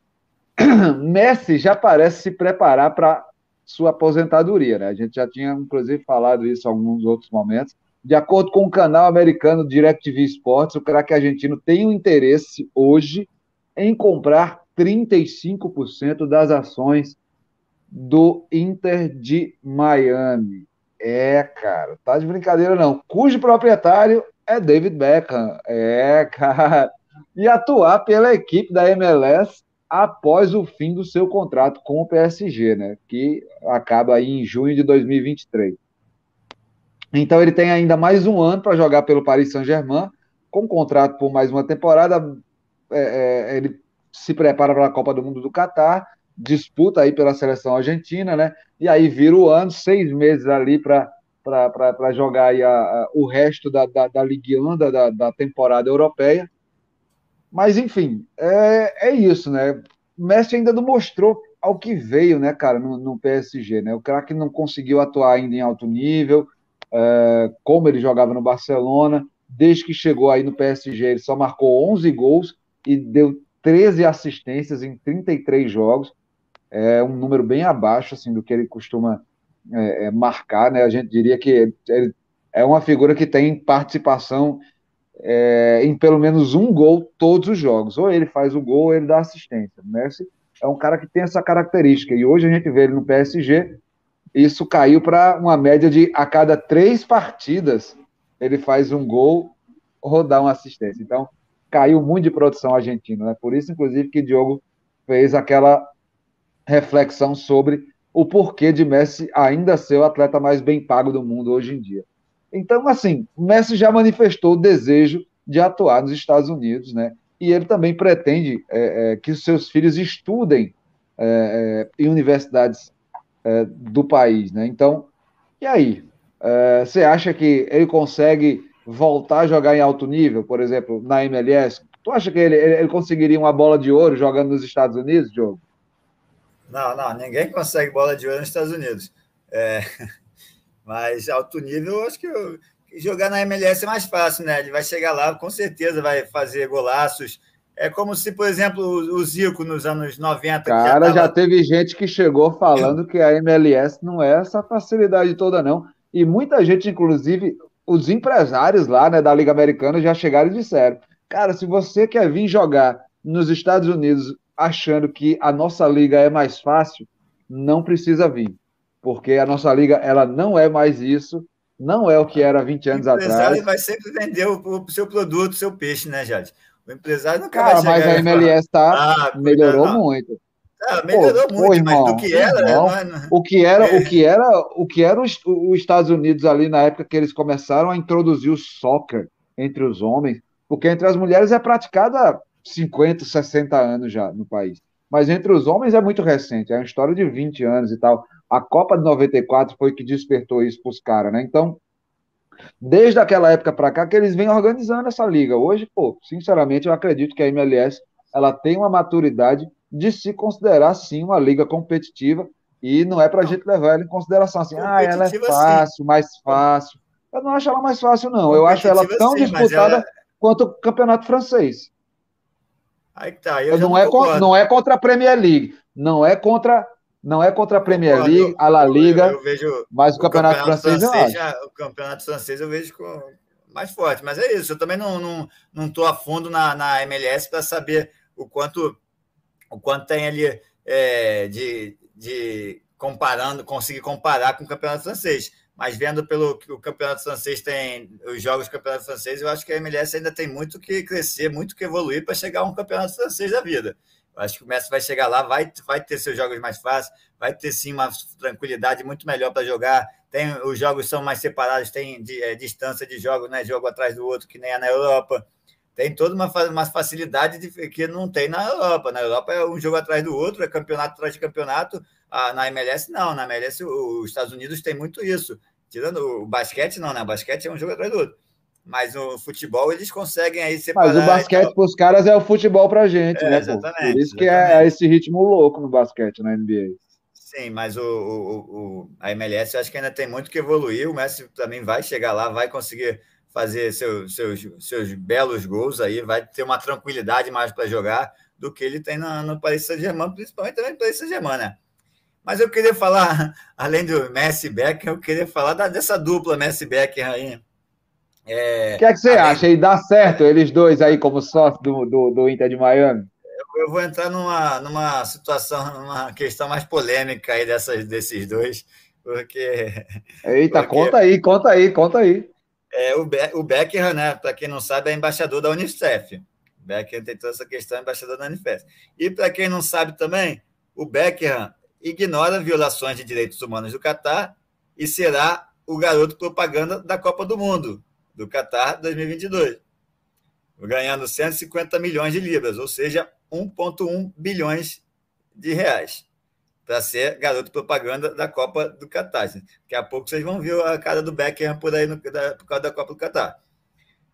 Messi já parece se preparar para sua aposentadoria, né? A gente já tinha, inclusive, falado isso em alguns outros momentos. De acordo com o canal americano DirecTV Sports, o craque argentino tem o um interesse hoje em comprar 35% das ações do Inter de Miami. É, cara, tá de brincadeira não. Cujo proprietário é David Beckham. É, cara. E atuar pela equipe da MLS após o fim do seu contrato com o PSG, né? Que acaba aí em junho de 2023. Então ele tem ainda mais um ano para jogar pelo Paris Saint-Germain, com contrato por mais uma temporada. É, é, ele se prepara para a Copa do Mundo do Catar disputa aí pela seleção argentina, né? E aí vira o ano, seis meses ali para jogar aí a, a, o resto da, da, da Ligue 1, da, da temporada europeia. Mas, enfim, é, é isso, né? O Messi ainda não mostrou ao que veio, né, cara, no, no PSG, né? O craque não conseguiu atuar ainda em alto nível, é, como ele jogava no Barcelona. Desde que chegou aí no PSG, ele só marcou 11 gols e deu 13 assistências em 33 jogos. É um número bem abaixo assim, do que ele costuma é, é, marcar. Né? A gente diria que ele é uma figura que tem participação é, em pelo menos um gol todos os jogos. Ou ele faz o gol ou ele dá assistência. O Messi é um cara que tem essa característica. E hoje a gente vê ele no PSG, isso caiu para uma média de a cada três partidas ele faz um gol, rodar uma assistência. Então, caiu muito de produção argentina. Né? Por isso, inclusive, que Diogo fez aquela reflexão sobre o porquê de Messi ainda ser o atleta mais bem pago do mundo hoje em dia. Então, assim, Messi já manifestou o desejo de atuar nos Estados Unidos, né? E ele também pretende é, é, que os seus filhos estudem é, é em universidades é, do país, né? Então, e aí? É, você acha que ele consegue voltar a jogar em alto nível, por exemplo, na MLS? Tu acha que ele, ele, conseguiria uma bola de ouro jogando nos Estados Unidos, Diogo? Não, não, ninguém consegue bola de ouro nos Estados Unidos. É, mas alto nível, acho que eu, jogar na MLS é mais fácil, né? Ele vai chegar lá, com certeza vai fazer golaços. É como se, por exemplo, o Zico nos anos 90. Cara, já, tava... já teve gente que chegou falando que a MLS não é essa facilidade toda, não. E muita gente, inclusive, os empresários lá né, da Liga Americana já chegaram e disseram: cara, se você quer vir jogar nos Estados Unidos achando que a nossa liga é mais fácil, não precisa vir. Porque a nossa liga ela não é mais isso, não é o que era 20 anos atrás. O empresário atrás. vai sempre vender o, o, seu produto, o seu peixe, né, Jade? O empresário não Cara, mas a MLS tá, ah, melhorou não. muito. Ah, melhorou pô, muito, pô, irmão, mas do que era, irmão, né? O que era, o que era, o que era os, os, Estados Unidos ali na época que eles começaram a introduzir o soccer entre os homens, porque entre as mulheres é praticado há 50, 60 anos já no país. Mas entre os homens é muito recente, é uma história de 20 anos e tal. A Copa de 94 foi que despertou isso para os caras, né? Então, desde aquela época para cá que eles vêm organizando essa liga. Hoje, pô, sinceramente, eu acredito que a MLS ela tem uma maturidade de se considerar sim uma liga competitiva e não é para a gente levar ela em consideração assim, ah, ela é fácil, sim. mais fácil. Eu não acho ela mais fácil, não. Eu acho ela tão sim, disputada ela... quanto o campeonato francês. Aí tá, não, é contra, não é contra a Premier League, não é contra não é contra a Premier League, a La Liga, eu, eu vejo mas o, o campeonato, campeonato, francês, francês já, o campeonato francês eu vejo com mais forte, mas é isso. Eu também não não, não tô a fundo na, na MLS para saber o quanto o quanto tem ali é, de, de comparando, conseguir comparar com o campeonato francês. Mas vendo pelo que o campeonato francês tem, os jogos do campeonato francês, eu acho que a MLS ainda tem muito que crescer, muito que evoluir para chegar a um campeonato francês da vida. Acho que o Messi vai chegar lá, vai, vai ter seus jogos mais fáceis, vai ter sim uma tranquilidade muito melhor para jogar. Tem, os jogos são mais separados, tem de, é, distância de jogo, né? Jogo atrás do outro, que nem é na Europa tem toda uma, uma facilidade de, que não tem na Europa. Na Europa é um jogo atrás do outro, é campeonato atrás de campeonato. Ah, na MLS, não. Na MLS, os Estados Unidos tem muito isso. Tirando o basquete, não, né? O basquete é um jogo atrás do outro. Mas no futebol eles conseguem aí separar. Mas o basquete para os caras é o futebol para a gente, é, né? Exatamente. Por isso exatamente. que é esse ritmo louco no basquete na NBA. Sim, mas o, o, o, a MLS eu acho que ainda tem muito que evoluir. O Messi também vai chegar lá, vai conseguir fazer seu, seus, seus belos gols aí, vai ter uma tranquilidade mais para jogar do que ele tem no, no Paris Saint-Germain, principalmente também no Paris Saint-Germain, né? Mas eu queria falar, além do Messi Becker, eu queria falar da, dessa dupla Messi Becker aí. É, o que é que você acha? E dá certo eles dois aí como sócio do, do, do Inter de Miami? Eu, eu, vou entrar numa, numa situação, numa questão mais polêmica aí dessas, desses dois, porque. Eita, porque... conta aí, conta aí, conta aí. É, o, Be o Becker, né, para quem não sabe, é embaixador da Unicef. O Becker tem toda essa questão, é embaixador da Unicef. E para quem não sabe também, o Becker ignora violações de direitos humanos do Catar e será o garoto propaganda da Copa do Mundo, do Catar 2022, ganhando 150 milhões de libras, ou seja, 1,1 bilhões de reais para ser garoto propaganda da Copa do Catar. Daqui a pouco vocês vão ver a cara do Beckham por aí no, da, por causa da Copa do Catar.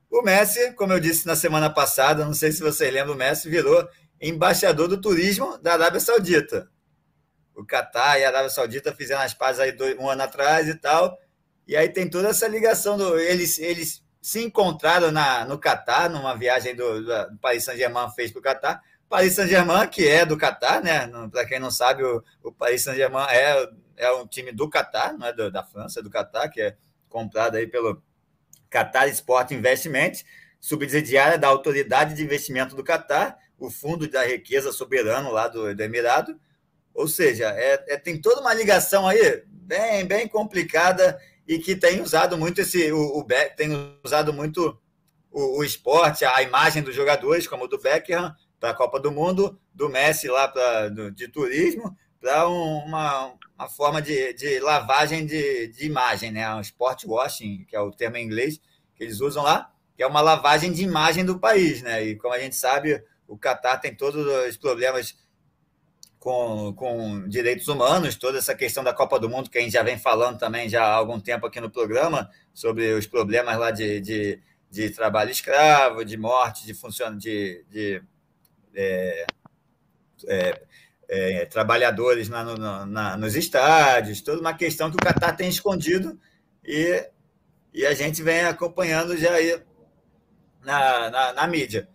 O Messi, como eu disse na semana passada, não sei se vocês lembram, o Messi virou embaixador do turismo da Arábia Saudita. O Catar e a Arábia Saudita fizeram as pazes aí um ano atrás e tal, E aí tem toda essa ligação do eles eles se encontraram na, no Catar, numa viagem do, do Paris Saint-Germain fez para o Catar. Paris Saint-Germain, que é do Catar, né? Para quem não sabe, o, o Paris Saint-Germain é, é um time do Catar, não é do, da França, é do Catar, que é comprado aí pelo Qatar Sport Investment, subsidiária da Autoridade de Investimento do Catar, o Fundo da Riqueza Soberano lá do, do Emirado. Ou seja, é, é, tem toda uma ligação aí bem, bem complicada e que tem usado muito esse o, o tem usado muito o, o, esporte, a imagem dos jogadores, como do Beckham para a Copa do Mundo, do Messi lá para de turismo, para um, uma, uma forma de, de lavagem de, de imagem, né? Um sport washing, que é o termo em inglês que eles usam lá, que é uma lavagem de imagem do país, né? E como a gente sabe, o Catar tem todos os problemas com, com direitos humanos, toda essa questão da Copa do Mundo, que a gente já vem falando também já há algum tempo aqui no programa, sobre os problemas lá de, de, de trabalho escravo, de morte, de funcionamento de, de é, é, é, trabalhadores na, no, na, nos estádios, toda uma questão que o Catar tem escondido e, e a gente vem acompanhando já aí na, na, na mídia.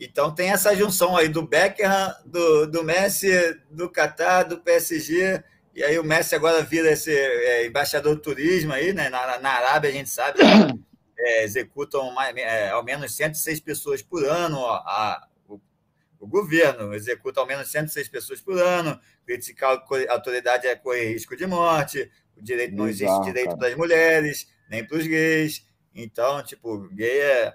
Então tem essa junção aí do Beckham, do, do Messi, do Qatar, do PSG, e aí o Messi agora vira esse é, embaixador do turismo aí, né? Na, na Arábia, a gente sabe, é, executam mais, é, ao menos 106 pessoas por ano, a, o, o, governo executa ao menos 106 pessoas por ano, criticar a autoridade é correr risco de morte, o direito não existe Exato, direito para as mulheres, nem para os gays. Então, tipo, gay é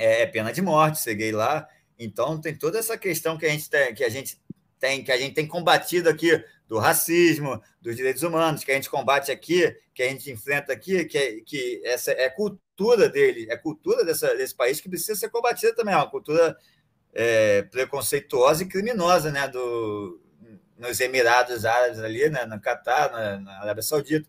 é, é pena de morte ser gay lá. Então tem toda essa questão que a gente tem, que a gente tem, que a gente tem combatido aqui do racismo, dos direitos humanos, que a gente combate aqui, que a gente enfrenta aqui, que, é, que essa é cultura dele, é cultura dessa, desse país que precisa ser combatida também, é uma cultura é, preconceituosa e criminosa, né, do, nos Emirados Árabes ali, né, no Catar, na, na Arábia Saudita.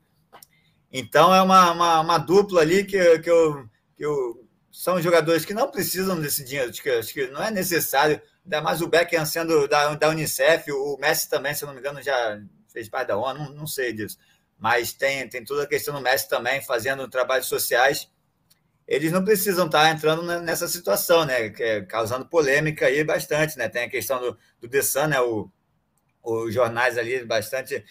Então é uma, uma, uma, dupla ali que, que, eu, que eu são jogadores que não precisam desse dinheiro, acho que, acho que não é necessário, ainda mais o Beckham sendo da, da Unicef, o Messi também, se não me engano, já fez parte da ONU, não, não sei disso. Mas tem, tem toda a questão do Messi também, fazendo trabalhos sociais. Eles não precisam estar entrando nessa situação, né? É, causando polêmica aí bastante, né? Tem a questão do, do The Sun, né? O, os jornais ali bastante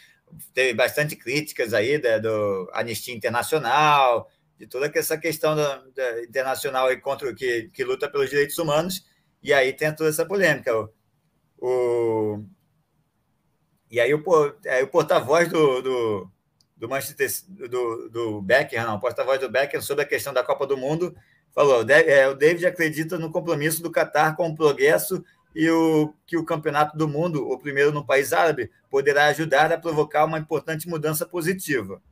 teve bastante críticas aí da, do Anistia Internacional, de toda essa questão da, da internacional aí contra que, que luta pelos direitos humanos, e aí tem toda essa polêmica. O, o e aí o, aí o porta-voz do, do, do Manchester do, do Becker, não, o porta-voz do Becker sobre a questão da Copa do Mundo, falou: é, o David acredita no compromisso do Catar com o progresso e o, que o campeonato do mundo, o primeiro no país árabe, poderá ajudar a provocar uma importante mudança positiva.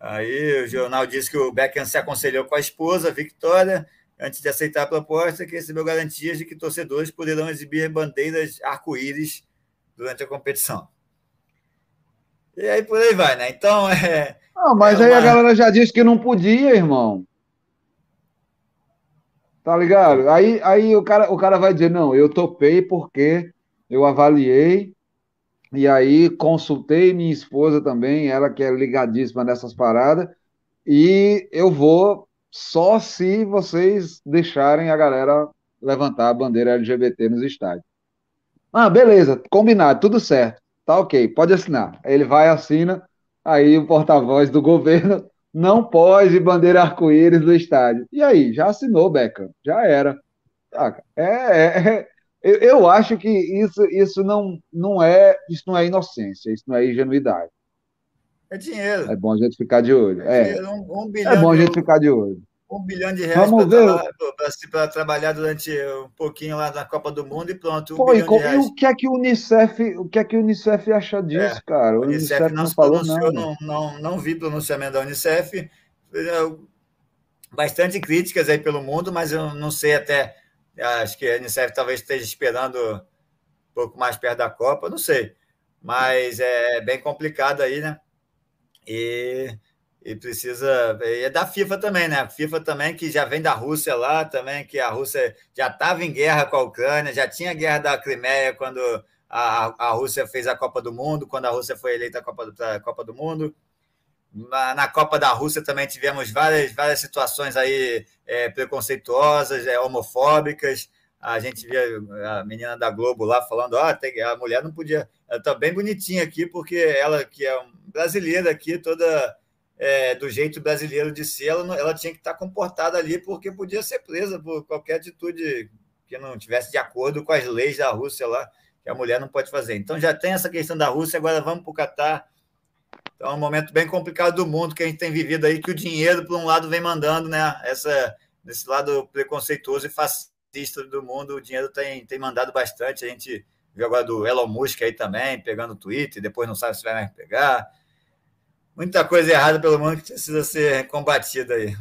Aí o jornal disse que o Beckham se aconselhou com a esposa, Victoria, antes de aceitar a proposta, que recebeu garantias de que torcedores poderão exibir bandeiras arco-íris durante a competição. E aí por aí vai, né? Então é. Não, mas é aí uma... a galera já disse que não podia, irmão. Tá ligado? Aí, aí o, cara, o cara vai dizer: não, eu topei porque eu avaliei e aí consultei minha esposa também, ela que é ligadíssima nessas paradas, e eu vou só se vocês deixarem a galera levantar a bandeira LGBT nos estádios. Ah, beleza, combinado, tudo certo. Tá ok, pode assinar. Ele vai, assina, aí o porta-voz do governo não pode bandeira arco-íris no estádio. E aí, já assinou, Beckham, já era. É, é, é eu, eu acho que isso, isso não, não é isso não é inocência, isso não é ingenuidade. É dinheiro. É bom a gente ficar de olho. É, é. Um, um é bom a gente ficar de olho. Um bilhão de reais para trabalhar durante um pouquinho lá na Copa do Mundo e pronto. Um Pô, e, e, o que é que o Unicef, o que é que o Unicef acha disso, é, cara? O Unicef, Unicef não, não se pronunciou, não, não, não vi pronunciamento da Unicef. Bastante críticas aí pelo mundo, mas eu não sei até Acho que a Unicef talvez esteja esperando um pouco mais perto da Copa, não sei. Mas é bem complicado aí, né? E, e precisa. E é da FIFA também, né? A FIFA também, que já vem da Rússia lá também, que a Rússia já estava em guerra com a Ucrânia, já tinha guerra da Crimeia quando a, a Rússia fez a Copa do Mundo, quando a Rússia foi eleita a Copa, a Copa do Mundo. Na, Copa da Rússia também tivemos várias, várias situações aí é, preconceituosas, é, homofóbicas. A gente via a menina da Globo lá falando, oh, a mulher não podia. Ela tá bem bonitinha aqui, porque ela, que é brasileira aqui, toda é, do jeito brasileiro de ser, ela, ela tinha que estar tá comportada ali, porque podia ser presa por qualquer atitude que não tivesse de acordo com as leis da Rússia lá, que a mulher não pode fazer. Então já tem essa questão da Rússia, agora vamos para o Catar. Então é um momento bem complicado do mundo que a gente tem vivido aí, que o dinheiro, por um lado, vem mandando, né? Essa, desse lado preconceituoso e fascista do mundo, o dinheiro tem, tem mandado bastante. A gente viu agora do Elon Musk aí também, pegando o Twitter, depois não sabe se vai mais pegar. Muita coisa errada pelo mundo que precisa ser combatida aí.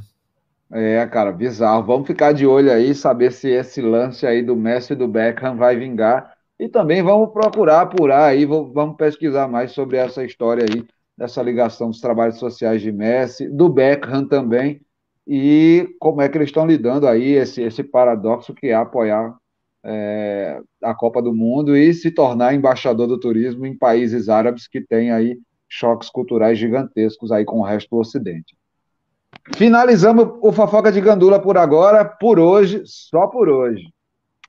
É, cara, bizarro. Vamos ficar de olho aí, saber se esse lance aí do Messi e do Beckham vai vingar. E também vamos procurar apurar aí, vamos pesquisar mais sobre essa história aí, dessa ligação dos trabalhos sociais de Messi, do Beckham também, e como é que eles estão lidando aí, esse, esse paradoxo que é apoiar é, a Copa do Mundo e se tornar embaixador do turismo em países árabes que têm aí choques culturais gigantescos aí com o resto do Ocidente. Finalizamos o Fofoca de Gandula por agora, por hoje, só por hoje.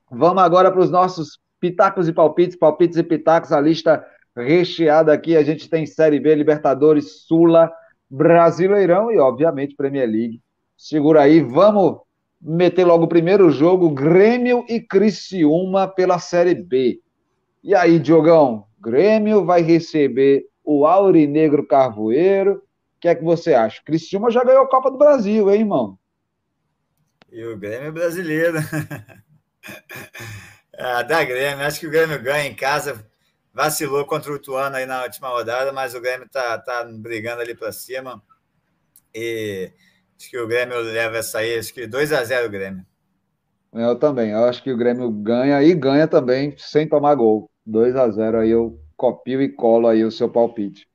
Vamos agora para os nossos pitacos e palpites, palpites e pitacos, a lista recheada aqui. A gente tem Série B, Libertadores, Sula, Brasileirão e, obviamente, Premier League. Segura aí, vamos meter logo o primeiro jogo: Grêmio e Criciúma pela Série B. E aí, Diogão, Grêmio vai receber o Aurinegro Carvoeiro o que é que você acha? Cristiúma já ganhou a Copa do Brasil, hein, irmão? E o Grêmio é brasileiro. ah, da Grêmio, acho que o Grêmio ganha em casa. Vacilou contra o Tuano aí na última rodada, mas o Grêmio tá, tá brigando ali para cima. E acho que o Grêmio leva essa aí, acho que 2 a 0 o Grêmio. Eu também, eu acho que o Grêmio ganha e ganha também sem tomar gol. 2 a 0 aí eu copio e colo aí o seu palpite.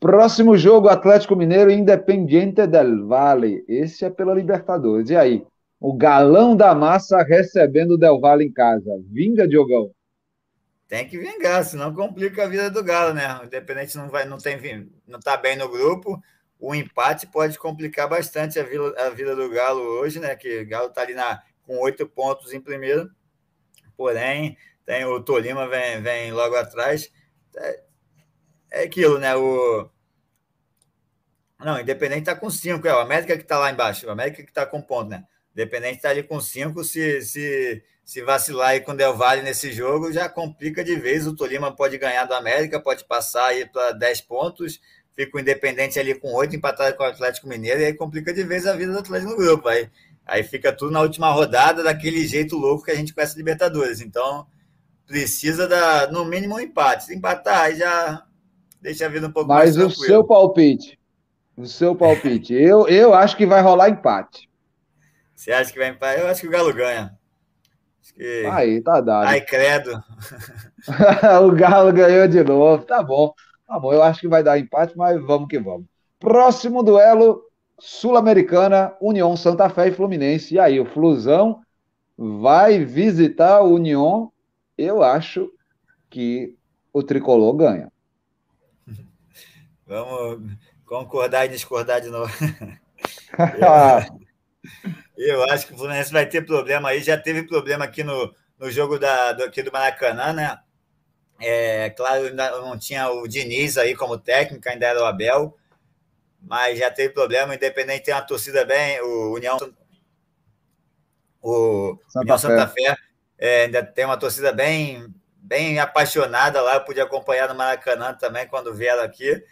Próximo jogo, Atlético Mineiro Independiente del Valle. Esse é pela Libertadores. E aí? O galão da massa recebendo o Del Valle em casa. Vinga, Diogão. Tem que vingar, senão complica a vida do Galo, né? O Independente não vai, não tem, não tá bem no grupo. O empate pode complicar bastante a vida, a vida do Galo hoje, né? Que o Galo tá ali na, com oito pontos em primeiro. Porém, tem o Tolima vem, vem logo atrás. É, é aquilo, né? O, não, Independente está com 5, é o América que está lá embaixo, o América que está com ponto, né? Independente está ali com 5, se, se, se vacilar aí com o Del Valle nesse jogo, já complica de vez. O Tolima pode ganhar do América, pode passar aí para 10 pontos, fica o Independente ali com 8, empatado com o Atlético Mineiro, e aí complica de vez a vida do Atlético no grupo. Aí, aí fica tudo na última rodada, daquele jeito louco que a gente conhece Libertadores. Então, precisa, da, no mínimo, um empate. Se empatar, aí já deixa a vida um pouco Mas mais Mas o seu palpite? O seu palpite. Eu, eu acho que vai rolar empate. Você acha que vai empate? Eu acho que o Galo ganha. Que... Aí, tá dado. Ai, credo. o Galo ganhou de novo. Tá bom. Tá bom, eu acho que vai dar empate, mas vamos que vamos. Próximo duelo, Sul-Americana, União Santa Fé e Fluminense. E aí, o Flusão vai visitar o União. Eu acho que o Tricolor ganha. Vamos concordar e discordar de novo. eu, acho que o Fluminense vai ter problema aí. Já teve problema aqui no, no jogo da, do, aqui do Maracanã, né? É, claro, ainda não tinha o Diniz aí como técnico, ainda era o Abel, mas já teve problema. Independente tem uma torcida bem, o União, o Santa União Santa Fé, Fé é, ainda tem uma torcida bem, bem apaixonada lá. Eu pude acompanhar no Maracanã também quando vieram aqui.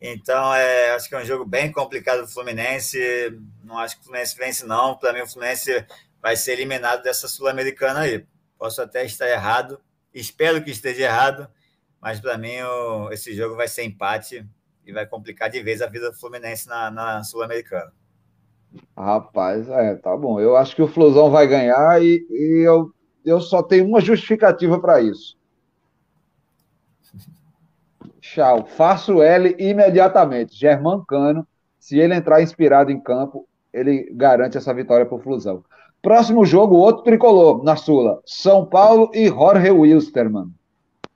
Então, é, acho que é um jogo bem complicado do Fluminense. Não acho que o Fluminense vence, não. Para mim, o Fluminense vai ser eliminado dessa Sul-Americana aí. Posso até estar errado, espero que esteja errado, mas para mim o, esse jogo vai ser empate e vai complicar de vez a vida do Fluminense na, na Sul-Americana. Rapaz, é, tá bom. Eu acho que o Flusão vai ganhar e, e eu, eu só tenho uma justificativa para isso. Tchau. Faço L imediatamente. Germán Cano, se ele entrar inspirado em campo, ele garante essa vitória para o Flusão. Próximo jogo, outro tricolor na Sula. São Paulo e Jorge Wilstermann.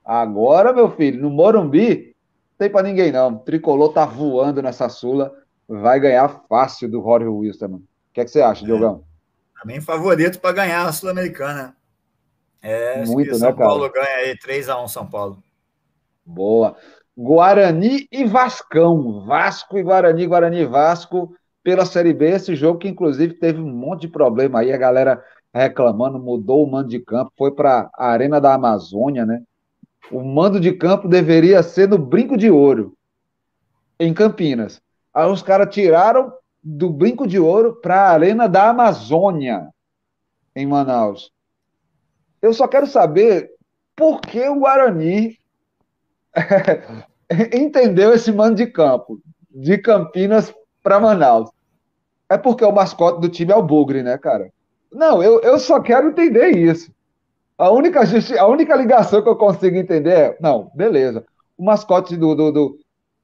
Agora, meu filho, no Morumbi, tem para ninguém não. Tricolor tá voando nessa Sula, vai ganhar fácil do Rory Wilson. O que, é que você acha, é. Diogão? Também favorito para ganhar a Sul-Americana. É, Muito, né, São cara? Paulo ganha aí 3x1 São Paulo. Boa. Guarani e Vascão. Vasco e Guarani, Guarani e Vasco pela Série B. Esse jogo que, inclusive, teve um monte de problema aí. A galera reclamando, mudou o mando de campo, foi para a Arena da Amazônia, né? O mando de campo deveria ser no Brinco de Ouro, em Campinas. Aí os caras tiraram do Brinco de Ouro para a Arena da Amazônia, em Manaus. Eu só quero saber por que o Guarani entendeu esse mando de campo, de Campinas para Manaus. É porque o mascote do time é o Bugre, né, cara? Não, eu, eu só quero entender isso. A única, a única ligação que eu consigo entender é, não, beleza. O mascote do, do, do,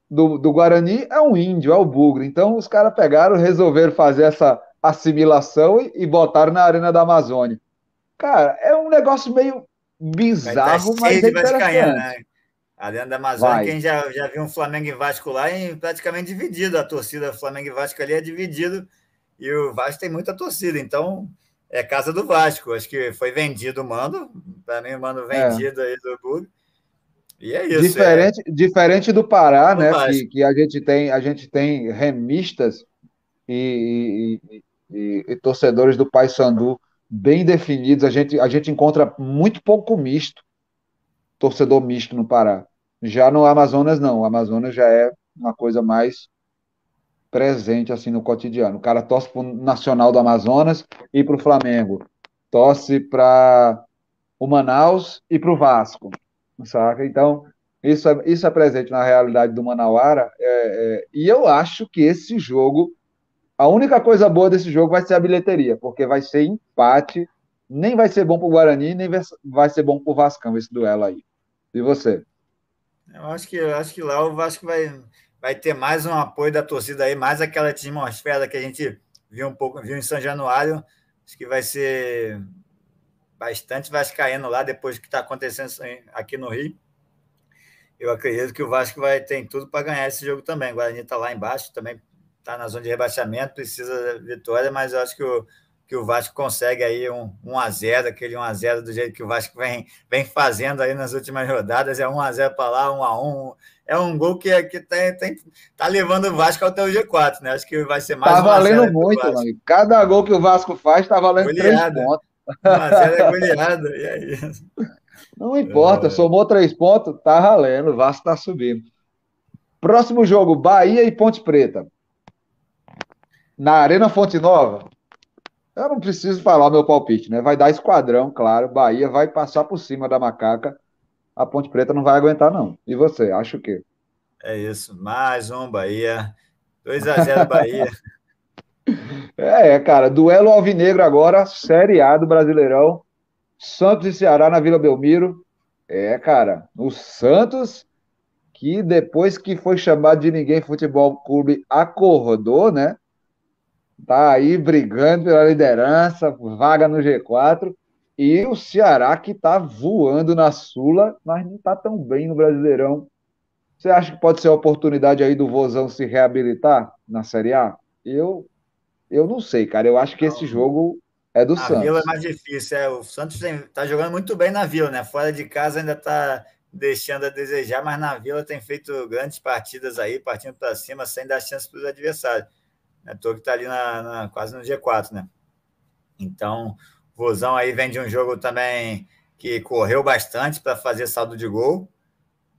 do, do Guarani é um índio, é o bugre. Então os caras pegaram, resolveram fazer essa assimilação e, e botaram na Arena da Amazônia. Cara, é um negócio meio bizarro, tá mas é interessante. Né? A Arena da Amazônia, quem já, já viu um Flamengo e Vasco lá, é praticamente dividido. A torcida Flamengo e Vasco ali é dividido. E o Vasco tem muita torcida. Então, é casa do Vasco. Acho que foi vendido o mando. Para mim, o mando é. vendido é. aí do clube. E é isso. Diferente, é. diferente do Pará, do né? Que, que, a gente tem, a gente tem remistas e, e, e, e torcedores do Paysandu bem definidos. A gente, a gente encontra muito pouco misto, torcedor misto no Pará. Já no Amazonas, não. O Amazonas já é uma coisa mais presente assim no cotidiano. O cara torce para o Nacional do Amazonas e para o Flamengo. Torce para o Manaus e para o Vasco, saca? Então, isso é, isso é presente na realidade do Manauara. É, é, e eu acho que esse jogo, a única coisa boa desse jogo vai ser a bilheteria, porque vai ser empate, nem vai ser bom para o Guarani, nem vai ser bom para o Vascão esse duelo aí. E você? Eu acho que, eu acho que lá o Vasco vai, vai ter mais um apoio da torcida aí, mais aquela atmosfera que a gente viu um pouco, viu em São Januário. Acho que vai ser bastante vascaíno lá depois do que está acontecendo aqui no Rio. Eu acredito que o Vasco vai ter tudo para ganhar esse jogo também. O Guarani está lá embaixo, também está na zona de rebaixamento, precisa de vitória, mas eu acho que o, que o Vasco consegue aí um 1x0, aquele 1x0 do jeito que o Vasco vem, vem fazendo aí nas últimas rodadas, é 1x0 para lá, 1x1, é um gol que, que tem, tem, tá levando o Vasco até o G4, né? Acho que vai ser mais Tá valendo muito, mano. Cada gol que o Vasco faz tá valendo goleada. três pontos. Mas é goleada, e aí? Não importa, é. somou três pontos, tá valendo, o Vasco tá subindo. Próximo jogo, Bahia e Ponte Preta. Na Arena Fonte Nova. Eu não preciso falar meu palpite, né? Vai dar esquadrão, claro. Bahia vai passar por cima da macaca a Ponte Preta não vai aguentar, não. E você, acha o quê? É isso, mais um Bahia. 2 a 0 Bahia. É, cara, duelo alvinegro agora, Série A do Brasileirão. Santos e Ceará na Vila Belmiro. É, cara, o Santos, que depois que foi chamado de Ninguém Futebol Clube, acordou, né? Tá aí brigando pela liderança, vaga no G4. E o Ceará que está voando na Sula, mas não está tão bem no Brasileirão. Você acha que pode ser a oportunidade aí do Vozão se reabilitar na Série A? Eu, eu não sei, cara. Eu acho que esse jogo é do a Santos. A Vila é mais difícil. É. O Santos está jogando muito bem na Vila, né? Fora de casa ainda está deixando a desejar, mas na Vila tem feito grandes partidas aí, partindo para cima, sem dar chance para os adversários. É Tô que está ali na, na, quase no G4, né? Então, Vozão aí vem de um jogo também que correu bastante para fazer saldo de gol.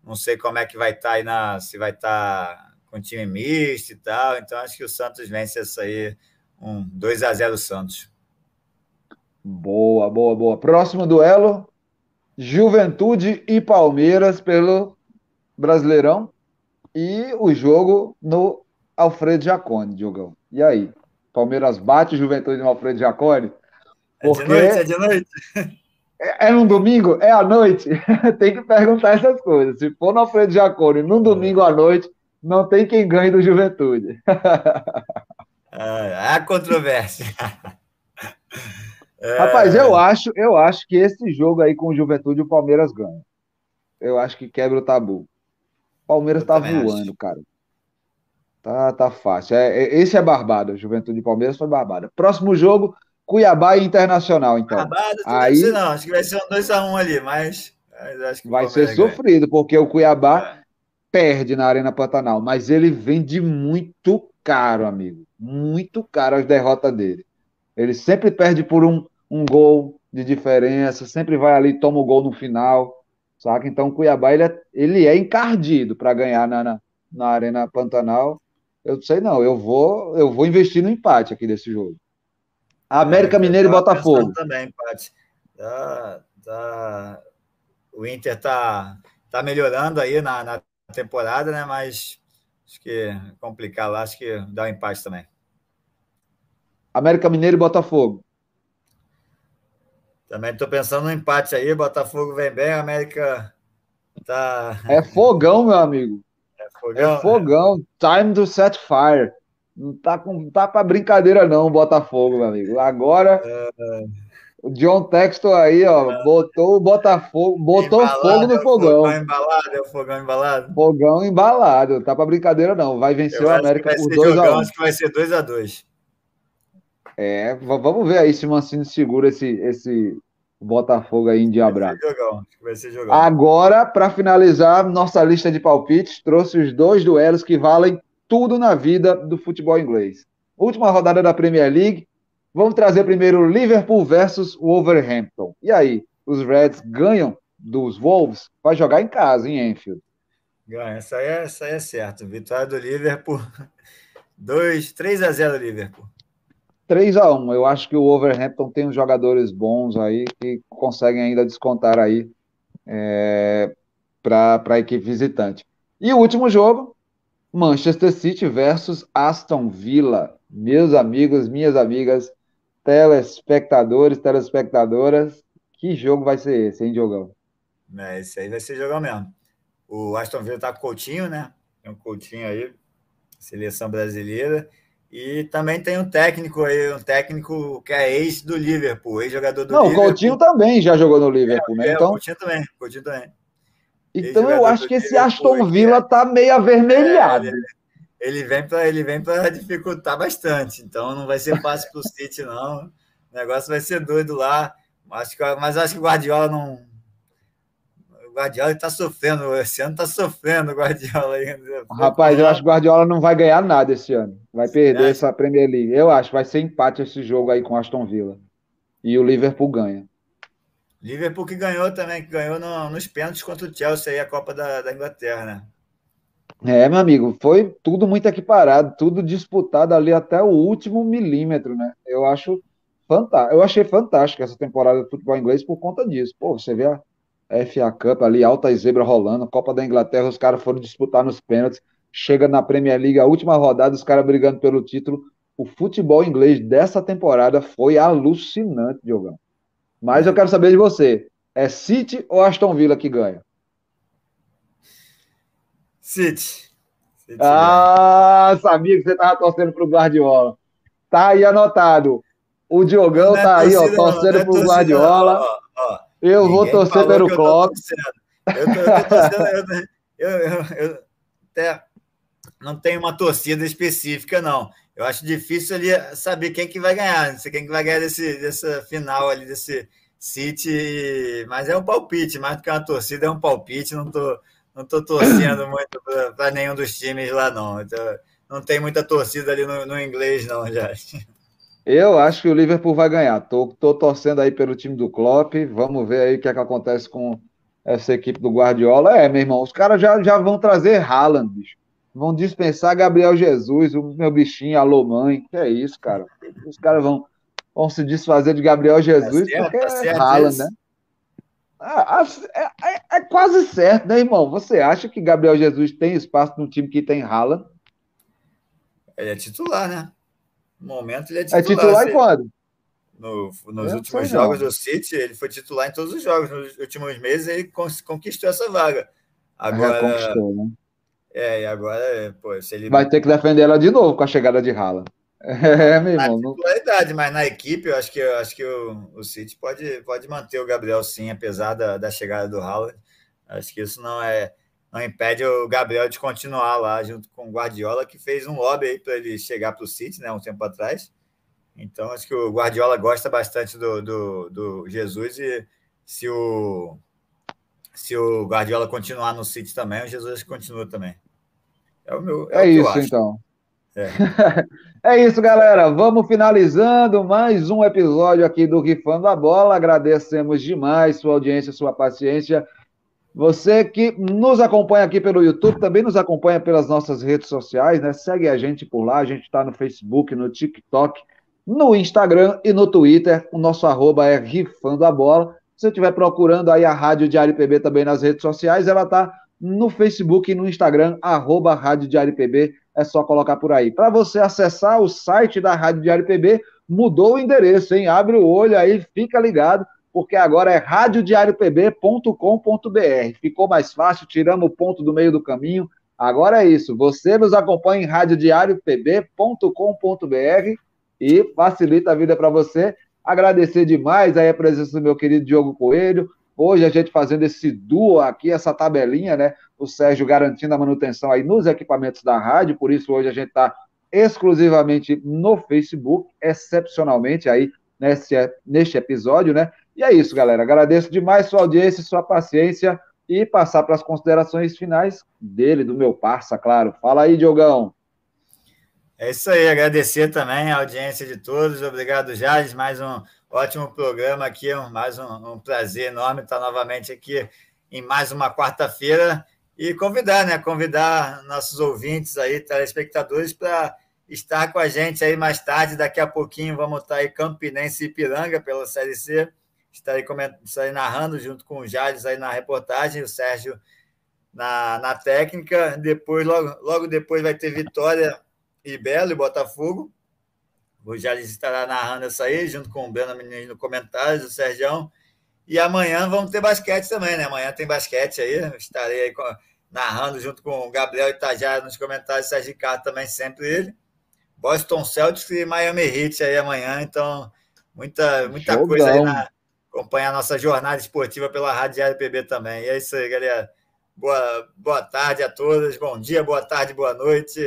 Não sei como é que vai estar tá aí na. Se vai estar tá com time misto e tal. Então acho que o Santos vence essa aí. Um 2 a 0 Santos. Boa, boa, boa. Próximo duelo: Juventude e Palmeiras pelo Brasileirão. E o jogo no Alfredo Jacone, Diogão. E aí? Palmeiras bate Juventude no Alfredo Jacone? Porque... É de noite, é de noite. É, é num domingo? É à noite? tem que perguntar essas coisas. Se for no Alfredo Jacone, num domingo à noite, não tem quem ganhe do Juventude. É, há controvérsia. É... Rapaz, eu acho, eu acho que esse jogo aí com o Juventude o Palmeiras ganha. Eu acho que quebra o tabu. Palmeiras tá voando, acho. cara. Tá, tá fácil. É, é, esse é barbada. Juventude de Palmeiras foi barbada. Próximo jogo, Cuiabá e Internacional, então. Barbada, Aí, ser, não. Acho que vai ser um 2x1 um ali, mas, mas acho que vai ser sofrido, porque o Cuiabá é. perde na Arena Pantanal, mas ele vende muito caro, amigo. Muito caro as derrotas dele. Ele sempre perde por um, um gol de diferença, sempre vai ali, toma o gol no final, saca? Então o Cuiabá ele é, ele é encardido para ganhar na, na, na, Arena Pantanal. Eu não sei não, eu vou, eu vou investir no empate aqui desse jogo. América é, Mineiro e Botafogo. Também empate. Tá, tá... O Inter tá, tá melhorando aí na, na temporada, né? Mas acho que complicar lá, acho que dá um empate também. América Mineiro e Botafogo. Também estou pensando no empate aí. Botafogo vem bem, América tá. É fogão, meu amigo. É fogão. É fogão. Né? Time to set fire. Não tá, com, tá para brincadeira, não, Botafogo, meu amigo. Agora. É... O John Textor aí, ó, é. botou o Botafogo, botou embalado, fogo no fogão. É o fogão embalado, é o fogão embalado. Fogão embalado, tá para brincadeira não, vai vencer o América por 2 a 1. Um. Acho que vai ser 2 a 2. É, vamos ver aí se o Mancini segura esse, esse Botafogo aí em Diabrado. Agora, para finalizar nossa lista de palpites, trouxe os dois duelos que valem tudo na vida do futebol inglês. Última rodada da Premier League. Vamos trazer primeiro Liverpool versus Wolverhampton. E aí, os Reds ganham dos Wolves? Vai jogar em casa, em Enfield. Ganha, isso aí é, aí é certo. Vitória do Liverpool. 2, 3 a 0 Liverpool. 3 a 1 Eu acho que o Overhampton tem uns jogadores bons aí que conseguem ainda descontar aí é, para a equipe visitante. E o último jogo, Manchester City versus Aston Villa. Meus amigos, minhas amigas, telespectadores, telespectadoras, que jogo vai ser esse, hein, Diogão? É, esse aí vai ser jogão mesmo. O Aston Villa tá com o Coutinho, né? Tem um Coutinho aí, seleção brasileira. E também tem um técnico aí, um técnico que é ex do Liverpool, ex-jogador do Não, Liverpool. Não, o Coutinho também já jogou no Liverpool, é, né? É, então... o Coutinho também, o Coutinho também. Então eu acho que esse Aston Villa é... tá meio avermelhado. É, ele, ele, vem para ele vem para dificultar bastante, então não vai ser fácil para o City não. O negócio vai ser doido lá. Acho que, mas acho que o Guardiola não o Guardiola está sofrendo, esse ano está sofrendo o Guardiola ainda. Rapaz, eu acho que o Guardiola não vai ganhar nada esse ano. Vai perder é. essa Premier League. Eu acho, vai ser empate esse jogo aí com Aston Villa. E o Liverpool ganha. Liverpool que ganhou também, que ganhou no, nos pênaltis contra o Chelsea aí, a Copa da, da Inglaterra, né? É, meu amigo, foi tudo muito equiparado, tudo disputado ali até o último milímetro, né? Eu acho fantástico. Eu achei fantástico essa temporada do futebol inglês por conta disso. Pô, você vê a, FA Cup ali, alta e zebra rolando, Copa da Inglaterra, os caras foram disputar nos pênaltis, chega na Premier League, a última rodada, os caras brigando pelo título. O futebol inglês dessa temporada foi alucinante, Diogão. Mas eu quero saber de você, é City ou Aston Villa que ganha? City. City ah, sabia que você estava torcendo para o Guardiola. Tá aí anotado. O Diogão é tá aí, ó, torcendo para o Guardiola. Ó, ó. Eu Ninguém vou torcer pelo Klopp. Eu, tô, eu, tô torcendo, eu, eu, eu, até não tenho uma torcida específica, não. Eu acho difícil ali saber quem que vai ganhar, quem que vai ganhar desse, dessa final ali, desse City. Mas é um palpite, mais do que uma torcida, é um palpite. Não tô, não tô torcendo muito para nenhum dos times lá, não. Então, não tem muita torcida ali no, no inglês, não, já. Eu acho que o Liverpool vai ganhar. Tô, tô torcendo aí pelo time do Klopp. Vamos ver aí o que, é que acontece com essa equipe do Guardiola. É, meu irmão, os caras já, já vão trazer Haaland, bicho. Vão dispensar Gabriel Jesus, o meu bichinho, alô mãe. Que é isso, cara? Os caras vão, vão se desfazer de Gabriel tá Jesus tá certo, porque tá é Haaland, né? Ah, é, é, é, quase certo, né, irmão? Você acha que Gabriel Jesus tem espaço no time que tem Haaland? Ele é titular, né? No momento ele é titular. É titular em? No, nos últimos jogos não. do City, ele foi titular em todos os jogos. Nos últimos meses, ele conquistou essa vaga. Agora. Conquistou, né? É, e agora, pô, se ele. Vai ter que defender ela de novo com a chegada de Haaland. É, meu irmão. Na titularidade, mas na equipe, eu acho que, eu acho que o, o City pode, pode manter o Gabriel sim, apesar da, da chegada do Haaland. Acho que isso não é. Não impede o Gabriel de continuar lá junto com o Guardiola, que fez um lobby aí para ele chegar para o City, né, um tempo atrás. Então, acho que o Guardiola gosta bastante do, do, do Jesus e se o, se o Guardiola continuar no City também, o Jesus continua também. É, o meu, é, é isso, então. É. é. isso, galera. Vamos finalizando mais um episódio aqui do Rifando a Bola. Agradecemos demais sua audiência, sua paciência. Você que nos acompanha aqui pelo YouTube, também nos acompanha pelas nossas redes sociais, né? Segue a gente por lá. A gente está no Facebook, no TikTok, no Instagram e no Twitter. O nosso arroba é Rifando a Bola. Se você estiver procurando aí a Rádio Diário PB também nas redes sociais, ela está no Facebook e no Instagram, arroba Rádio Diário PB. É só colocar por aí. Para você acessar o site da Rádio Diário PB, mudou o endereço, hein? Abre o olho aí, fica ligado, porque agora é radiodiariopb.com.br. Ficou mais fácil, tiramos o ponto do meio do caminho. Agora é isso. Você nos acompanha em radiodiariopb.com.br e facilita a vida para você. Agradecer demais aí a presença do meu querido Diogo Coelho. Hoje a gente fazendo esse duo aqui, essa tabelinha, né? O Sérgio garantindo a manutenção aí nos equipamentos da rádio, por isso hoje a gente está exclusivamente no Facebook, excepcionalmente aí nesse, neste episódio, né? E é isso, galera. Agradeço demais sua audiência, sua paciência e passar para as considerações finais dele, do meu parça, claro. Fala aí, Diogão. É isso aí, agradecer também a audiência de todos. Obrigado, Jades. Mais um ótimo programa aqui, mais um, um prazer enorme estar novamente aqui em mais uma quarta-feira e convidar, né? Convidar nossos ouvintes aí, telespectadores, para estar com a gente aí mais tarde. Daqui a pouquinho vamos estar aí Campinense e Ipiranga pela Série C. Estarei, estarei narrando junto com o Jades aí na reportagem, o Sérgio na, na técnica. Depois, logo, logo depois, vai ter Vitória e Belo e Botafogo. O Jales estará narrando essa aí, junto com o Breno Menino no comentários, o Sérgio. E amanhã vamos ter basquete também, né? Amanhã tem basquete aí. estarei aí com, narrando junto com o Gabriel Itajara nos comentários, Sérgio Ricardo também, sempre ele. Boston Celtics e Miami Heat aí amanhã. Então, muita, muita coisa aí na. Acompanhar a nossa jornada esportiva pela Rádio Diário PB também. E é isso aí, galera. Boa, boa tarde a todos. Bom dia, boa tarde, boa noite.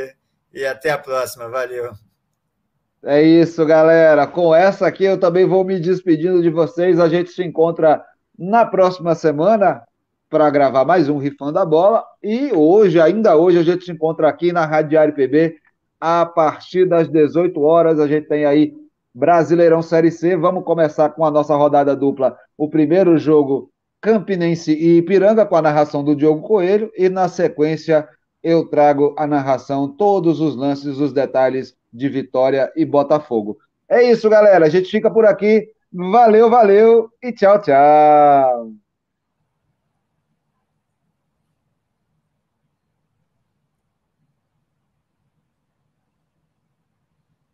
E até a próxima. Valeu. É isso, galera. Com essa aqui eu também vou me despedindo de vocês. A gente se encontra na próxima semana para gravar mais um Rifando a Bola. E hoje, ainda hoje, a gente se encontra aqui na Rádio Diário PB a partir das 18 horas. A gente tem aí Brasileirão Série C. Vamos começar com a nossa rodada dupla. O primeiro jogo, Campinense e Ipiranga, com a narração do Diogo Coelho. E na sequência, eu trago a narração, todos os lances, os detalhes de Vitória e Botafogo. É isso, galera. A gente fica por aqui. Valeu, valeu e tchau, tchau.